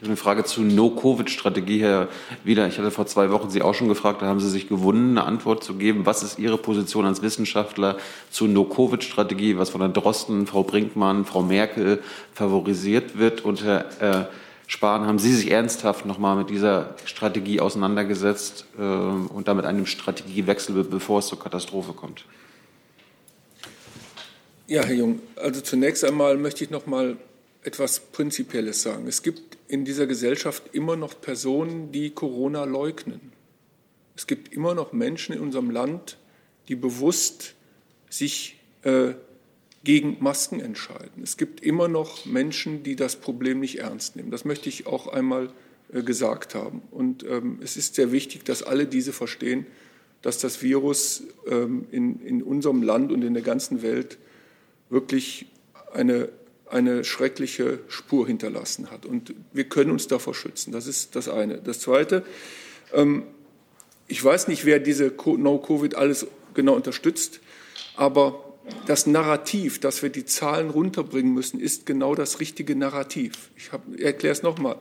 Speaker 15: Eine Frage zur No-Covid-Strategie, Herr Wieler. Ich hatte vor zwei Wochen Sie auch schon gefragt, da haben Sie sich gewunden, eine Antwort zu geben. Was ist Ihre Position als Wissenschaftler zur No-Covid-Strategie, was von Herrn Drosten, Frau Brinkmann, Frau Merkel favorisiert wird? Und Herr äh, Spahn, haben Sie sich ernsthaft noch mal mit dieser Strategie auseinandergesetzt äh, und damit einem Strategiewechsel, bevor es zur Katastrophe kommt?
Speaker 4: Ja, Herr Jung, also zunächst einmal möchte ich noch mal etwas Prinzipielles sagen. Es gibt in dieser Gesellschaft immer noch Personen, die Corona leugnen. Es gibt immer noch Menschen in unserem Land, die bewusst sich äh, gegen Masken entscheiden. Es gibt immer noch Menschen, die das Problem nicht ernst nehmen. Das möchte ich auch einmal äh, gesagt haben. Und ähm, es ist sehr wichtig, dass alle diese verstehen, dass das Virus ähm, in, in unserem Land und in der ganzen Welt wirklich eine, eine schreckliche Spur hinterlassen hat. Und wir können uns davor schützen. Das ist das eine. Das zweite, ähm, ich weiß nicht, wer diese No-Covid alles genau unterstützt, aber das Narrativ, dass wir die Zahlen runterbringen müssen, ist genau das richtige Narrativ. Ich, erkläre es nochmal.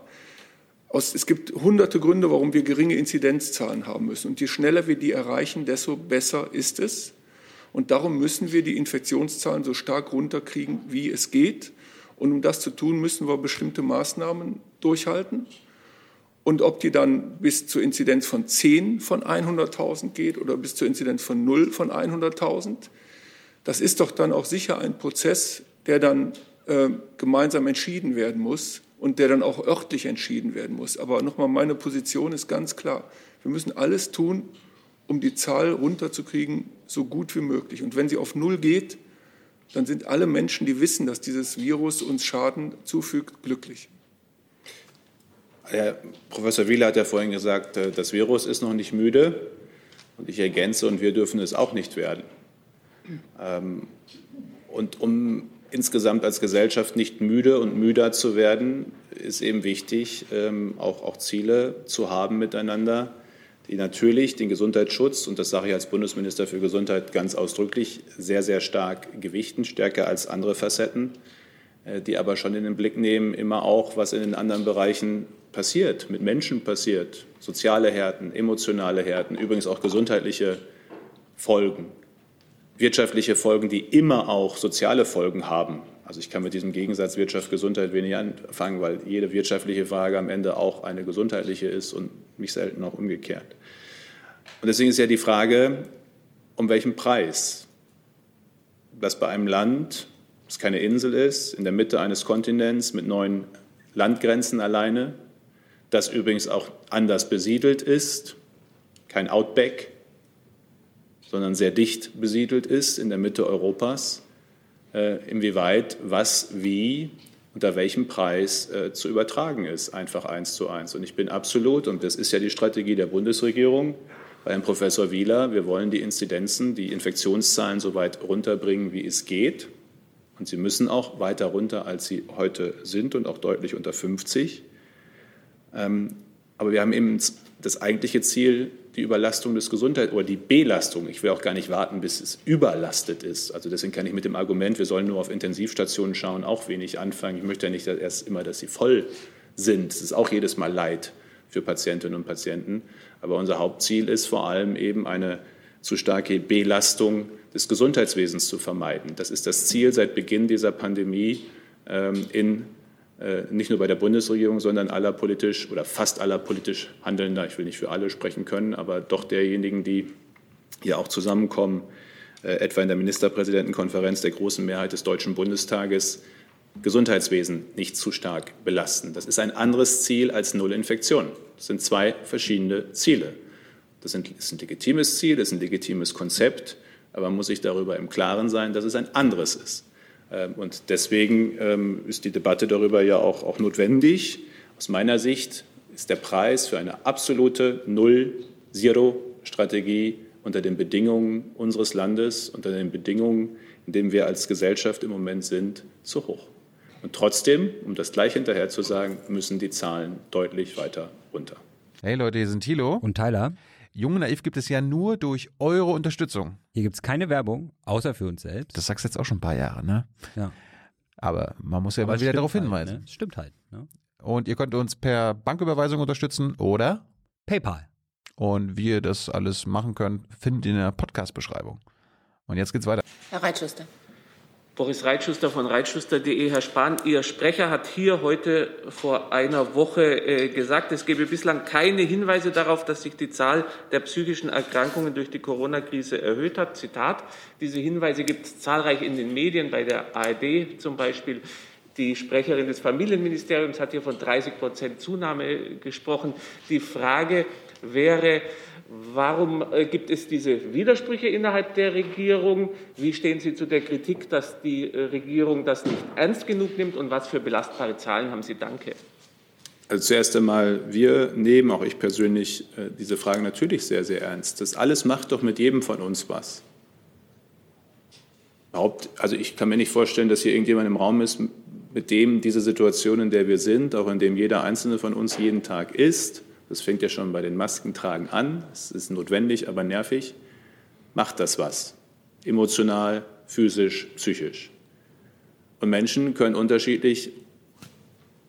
Speaker 4: es gibt hunderte Gründe, warum wir geringe Inzidenzzahlen haben müssen. Und je schneller wir die erreichen, desto besser ist es. Und darum müssen wir die Infektionszahlen so stark runterkriegen, wie es geht. Und um das zu tun, müssen wir bestimmte Maßnahmen durchhalten. Und ob die dann bis zur Inzidenz von 10 von 100.000 geht oder bis zur Inzidenz von 0 von 100.000, das ist doch dann auch sicher ein Prozess, der dann äh, gemeinsam entschieden werden muss und der dann auch örtlich entschieden werden muss. Aber nochmal, meine Position ist ganz klar. Wir müssen alles tun, um die Zahl runterzukriegen, so gut wie möglich. Und wenn sie auf Null geht, dann sind alle Menschen, die wissen, dass dieses Virus uns Schaden zufügt, glücklich.
Speaker 2: Herr Professor Wieler hat ja vorhin gesagt, äh, das Virus ist noch nicht müde. Und ich ergänze, und wir dürfen es auch nicht werden. Ähm, und um insgesamt als Gesellschaft nicht müde und müder zu werden, ist eben wichtig, ähm, auch, auch Ziele zu haben miteinander, die natürlich den Gesundheitsschutz, und das sage ich als Bundesminister für Gesundheit ganz ausdrücklich, sehr, sehr stark gewichten, stärker als andere Facetten, äh, die aber schon in den Blick nehmen, immer auch, was in den anderen Bereichen passiert, mit Menschen passiert, soziale Härten, emotionale Härten, übrigens auch gesundheitliche Folgen wirtschaftliche Folgen, die immer auch soziale Folgen haben. Also ich kann mit diesem Gegensatz Wirtschaft, Gesundheit wenig anfangen, weil jede wirtschaftliche Frage am Ende auch eine gesundheitliche ist und mich selten auch umgekehrt. Und deswegen ist ja die Frage, um welchen Preis? Das bei einem Land, das keine Insel ist, in der Mitte eines Kontinents mit neuen Landgrenzen alleine, das übrigens auch anders besiedelt ist, kein Outback, sondern sehr dicht besiedelt ist in der Mitte Europas, äh, inwieweit was wie unter welchem Preis äh, zu übertragen ist, einfach eins zu eins. Und ich bin absolut, und das ist ja die Strategie der Bundesregierung, bei Herrn Professor Wieler, wir wollen die Inzidenzen, die Infektionszahlen so weit runterbringen, wie es geht. Und sie müssen auch weiter runter, als sie heute sind und auch deutlich unter 50. Ähm, aber wir haben eben das eigentliche Ziel, die Überlastung des Gesundheits- oder die Belastung. Ich will auch gar nicht warten, bis es überlastet ist. Also deswegen kann ich mit dem Argument, wir sollen nur auf Intensivstationen schauen, auch wenig anfangen. Ich möchte ja nicht erst immer, dass sie voll sind. Es ist auch jedes Mal Leid für Patientinnen und Patienten. Aber unser Hauptziel ist vor allem eben eine zu starke Belastung des Gesundheitswesens zu vermeiden. Das ist das Ziel seit Beginn dieser Pandemie ähm, in äh, nicht nur bei der Bundesregierung, sondern aller politisch oder fast aller politisch Handelnder, ich will nicht für alle sprechen können, aber doch derjenigen, die hier auch zusammenkommen, äh, etwa in der Ministerpräsidentenkonferenz der großen Mehrheit des Deutschen Bundestages, Gesundheitswesen nicht zu stark belasten. Das ist ein anderes Ziel als Null Infektionen. Das sind zwei verschiedene Ziele. Das ist ein legitimes Ziel, das ist ein legitimes Konzept, aber man muss sich darüber im Klaren sein, dass es ein anderes ist. Ähm, und deswegen ähm, ist die Debatte darüber ja auch, auch notwendig. Aus meiner Sicht ist der Preis für eine absolute Null-Zero-Strategie unter den Bedingungen unseres Landes, unter den Bedingungen, in denen wir als Gesellschaft im Moment sind, zu hoch. Und trotzdem, um das gleich hinterher zu sagen, müssen die Zahlen deutlich weiter runter.
Speaker 3: Hey Leute, hier sind Thilo
Speaker 16: und Tyler.
Speaker 3: Jung und Naiv gibt es ja nur durch eure Unterstützung.
Speaker 16: Hier gibt es keine Werbung, außer für uns selbst.
Speaker 3: Das sagst du jetzt auch schon ein paar Jahre, ne?
Speaker 16: Ja.
Speaker 3: Aber man muss ja Aber mal wieder darauf
Speaker 16: halt,
Speaker 3: hinweisen.
Speaker 16: Ne? Stimmt halt. Ne?
Speaker 3: Und ihr könnt uns per Banküberweisung unterstützen oder
Speaker 16: PayPal.
Speaker 3: Und wie ihr das alles machen könnt, findet ihr in der Podcast-Beschreibung. Und jetzt geht's weiter.
Speaker 1: Herr Reitschuster.
Speaker 17: Boris Reitschuster von reitschuster.de. Herr Spahn, Ihr Sprecher hat hier heute vor einer Woche äh, gesagt, es gebe bislang keine Hinweise darauf, dass sich die Zahl der psychischen Erkrankungen durch die Corona-Krise erhöht hat. Zitat, diese Hinweise gibt es zahlreich in den Medien, bei der ARD zum Beispiel. Die Sprecherin des Familienministeriums hat hier von 30 Prozent Zunahme gesprochen. Die Frage wäre, Warum äh, gibt es diese Widersprüche innerhalb der Regierung? Wie stehen Sie zu der Kritik, dass die äh, Regierung das nicht ernst genug nimmt? Und was für belastbare Zahlen haben Sie? Danke.
Speaker 2: Also zuerst einmal, wir nehmen, auch ich persönlich, äh, diese Frage natürlich sehr, sehr ernst. Das alles macht doch mit jedem von uns was. Also ich kann mir nicht vorstellen, dass hier irgendjemand im Raum ist, mit dem diese Situation, in der wir sind, auch in dem jeder Einzelne von uns jeden Tag ist, das fängt ja schon bei den Maskentragen an, es ist notwendig, aber nervig, macht das was. Emotional, physisch, psychisch. Und Menschen können unterschiedlich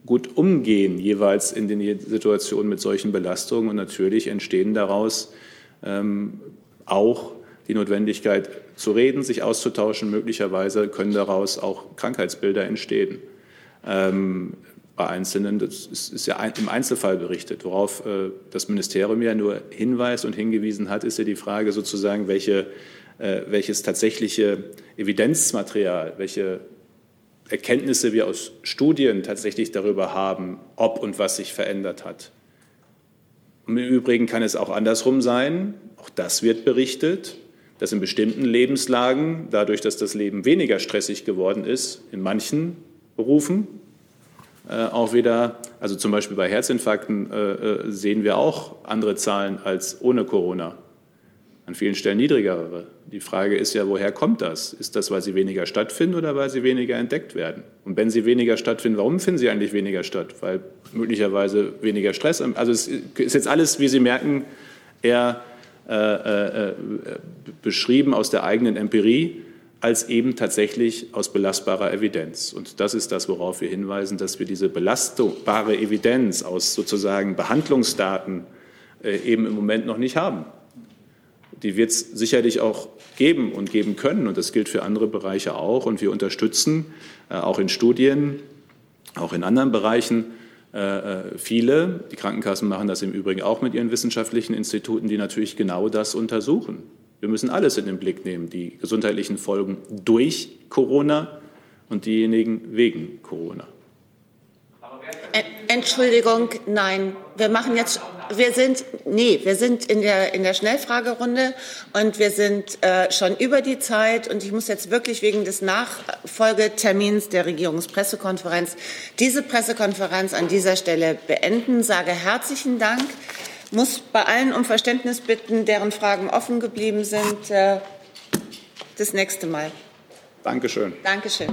Speaker 2: gut umgehen, jeweils in den Situationen mit solchen Belastungen. Und natürlich entstehen daraus ähm, auch die Notwendigkeit zu reden, sich auszutauschen. Möglicherweise können daraus auch Krankheitsbilder entstehen. Ähm, bei Einzelnen, das ist, ist ja ein, im Einzelfall berichtet. Worauf äh, das Ministerium ja nur hinweist und hingewiesen hat, ist ja die Frage sozusagen, welche, äh, welches tatsächliche Evidenzmaterial, welche Erkenntnisse wir aus Studien tatsächlich darüber haben, ob und was sich verändert hat. Und Im Übrigen kann es auch andersrum sein, auch das wird berichtet, dass in bestimmten Lebenslagen, dadurch, dass das Leben weniger stressig geworden ist, in manchen Berufen auch wieder, also zum Beispiel bei Herzinfarkten äh, äh sehen wir auch andere Zahlen als ohne Corona an vielen Stellen niedrigere. Die Frage ist ja, woher kommt das? Ist das, weil sie weniger stattfinden oder weil sie weniger entdeckt werden? Und wenn sie weniger stattfinden, warum finden sie eigentlich weniger statt? Weil möglicherweise weniger Stress. Also es ist jetzt alles, wie Sie merken, eher äh, äh, beschrieben aus der eigenen Empirie als eben tatsächlich aus belastbarer Evidenz. Und das ist das, worauf wir hinweisen, dass wir diese belastbare Evidenz aus sozusagen Behandlungsdaten äh, eben im Moment noch nicht haben die wird es sicherlich auch geben und geben können. Und das gilt für andere Bereiche auch. Und wir unterstützen äh, auch in Studien, auch in anderen Bereichen äh, viele. Die Krankenkassen machen das im Übrigen auch mit ihren wissenschaftlichen Instituten, die natürlich genau das untersuchen. Wir müssen alles in den Blick nehmen, die gesundheitlichen Folgen durch Corona und diejenigen wegen Corona.
Speaker 1: Entschuldigung, nein. Wir machen jetzt, wir sind, nee, wir sind in der, in der Schnellfragerunde und wir sind äh, schon über die Zeit und ich muss jetzt wirklich wegen des Nachfolgetermins der Regierungspressekonferenz diese Pressekonferenz an dieser Stelle beenden. Sage herzlichen Dank. Muss bei allen um Verständnis bitten, deren Fragen offen geblieben sind. Äh, das nächste Mal.
Speaker 2: Dankeschön.
Speaker 1: Dankeschön.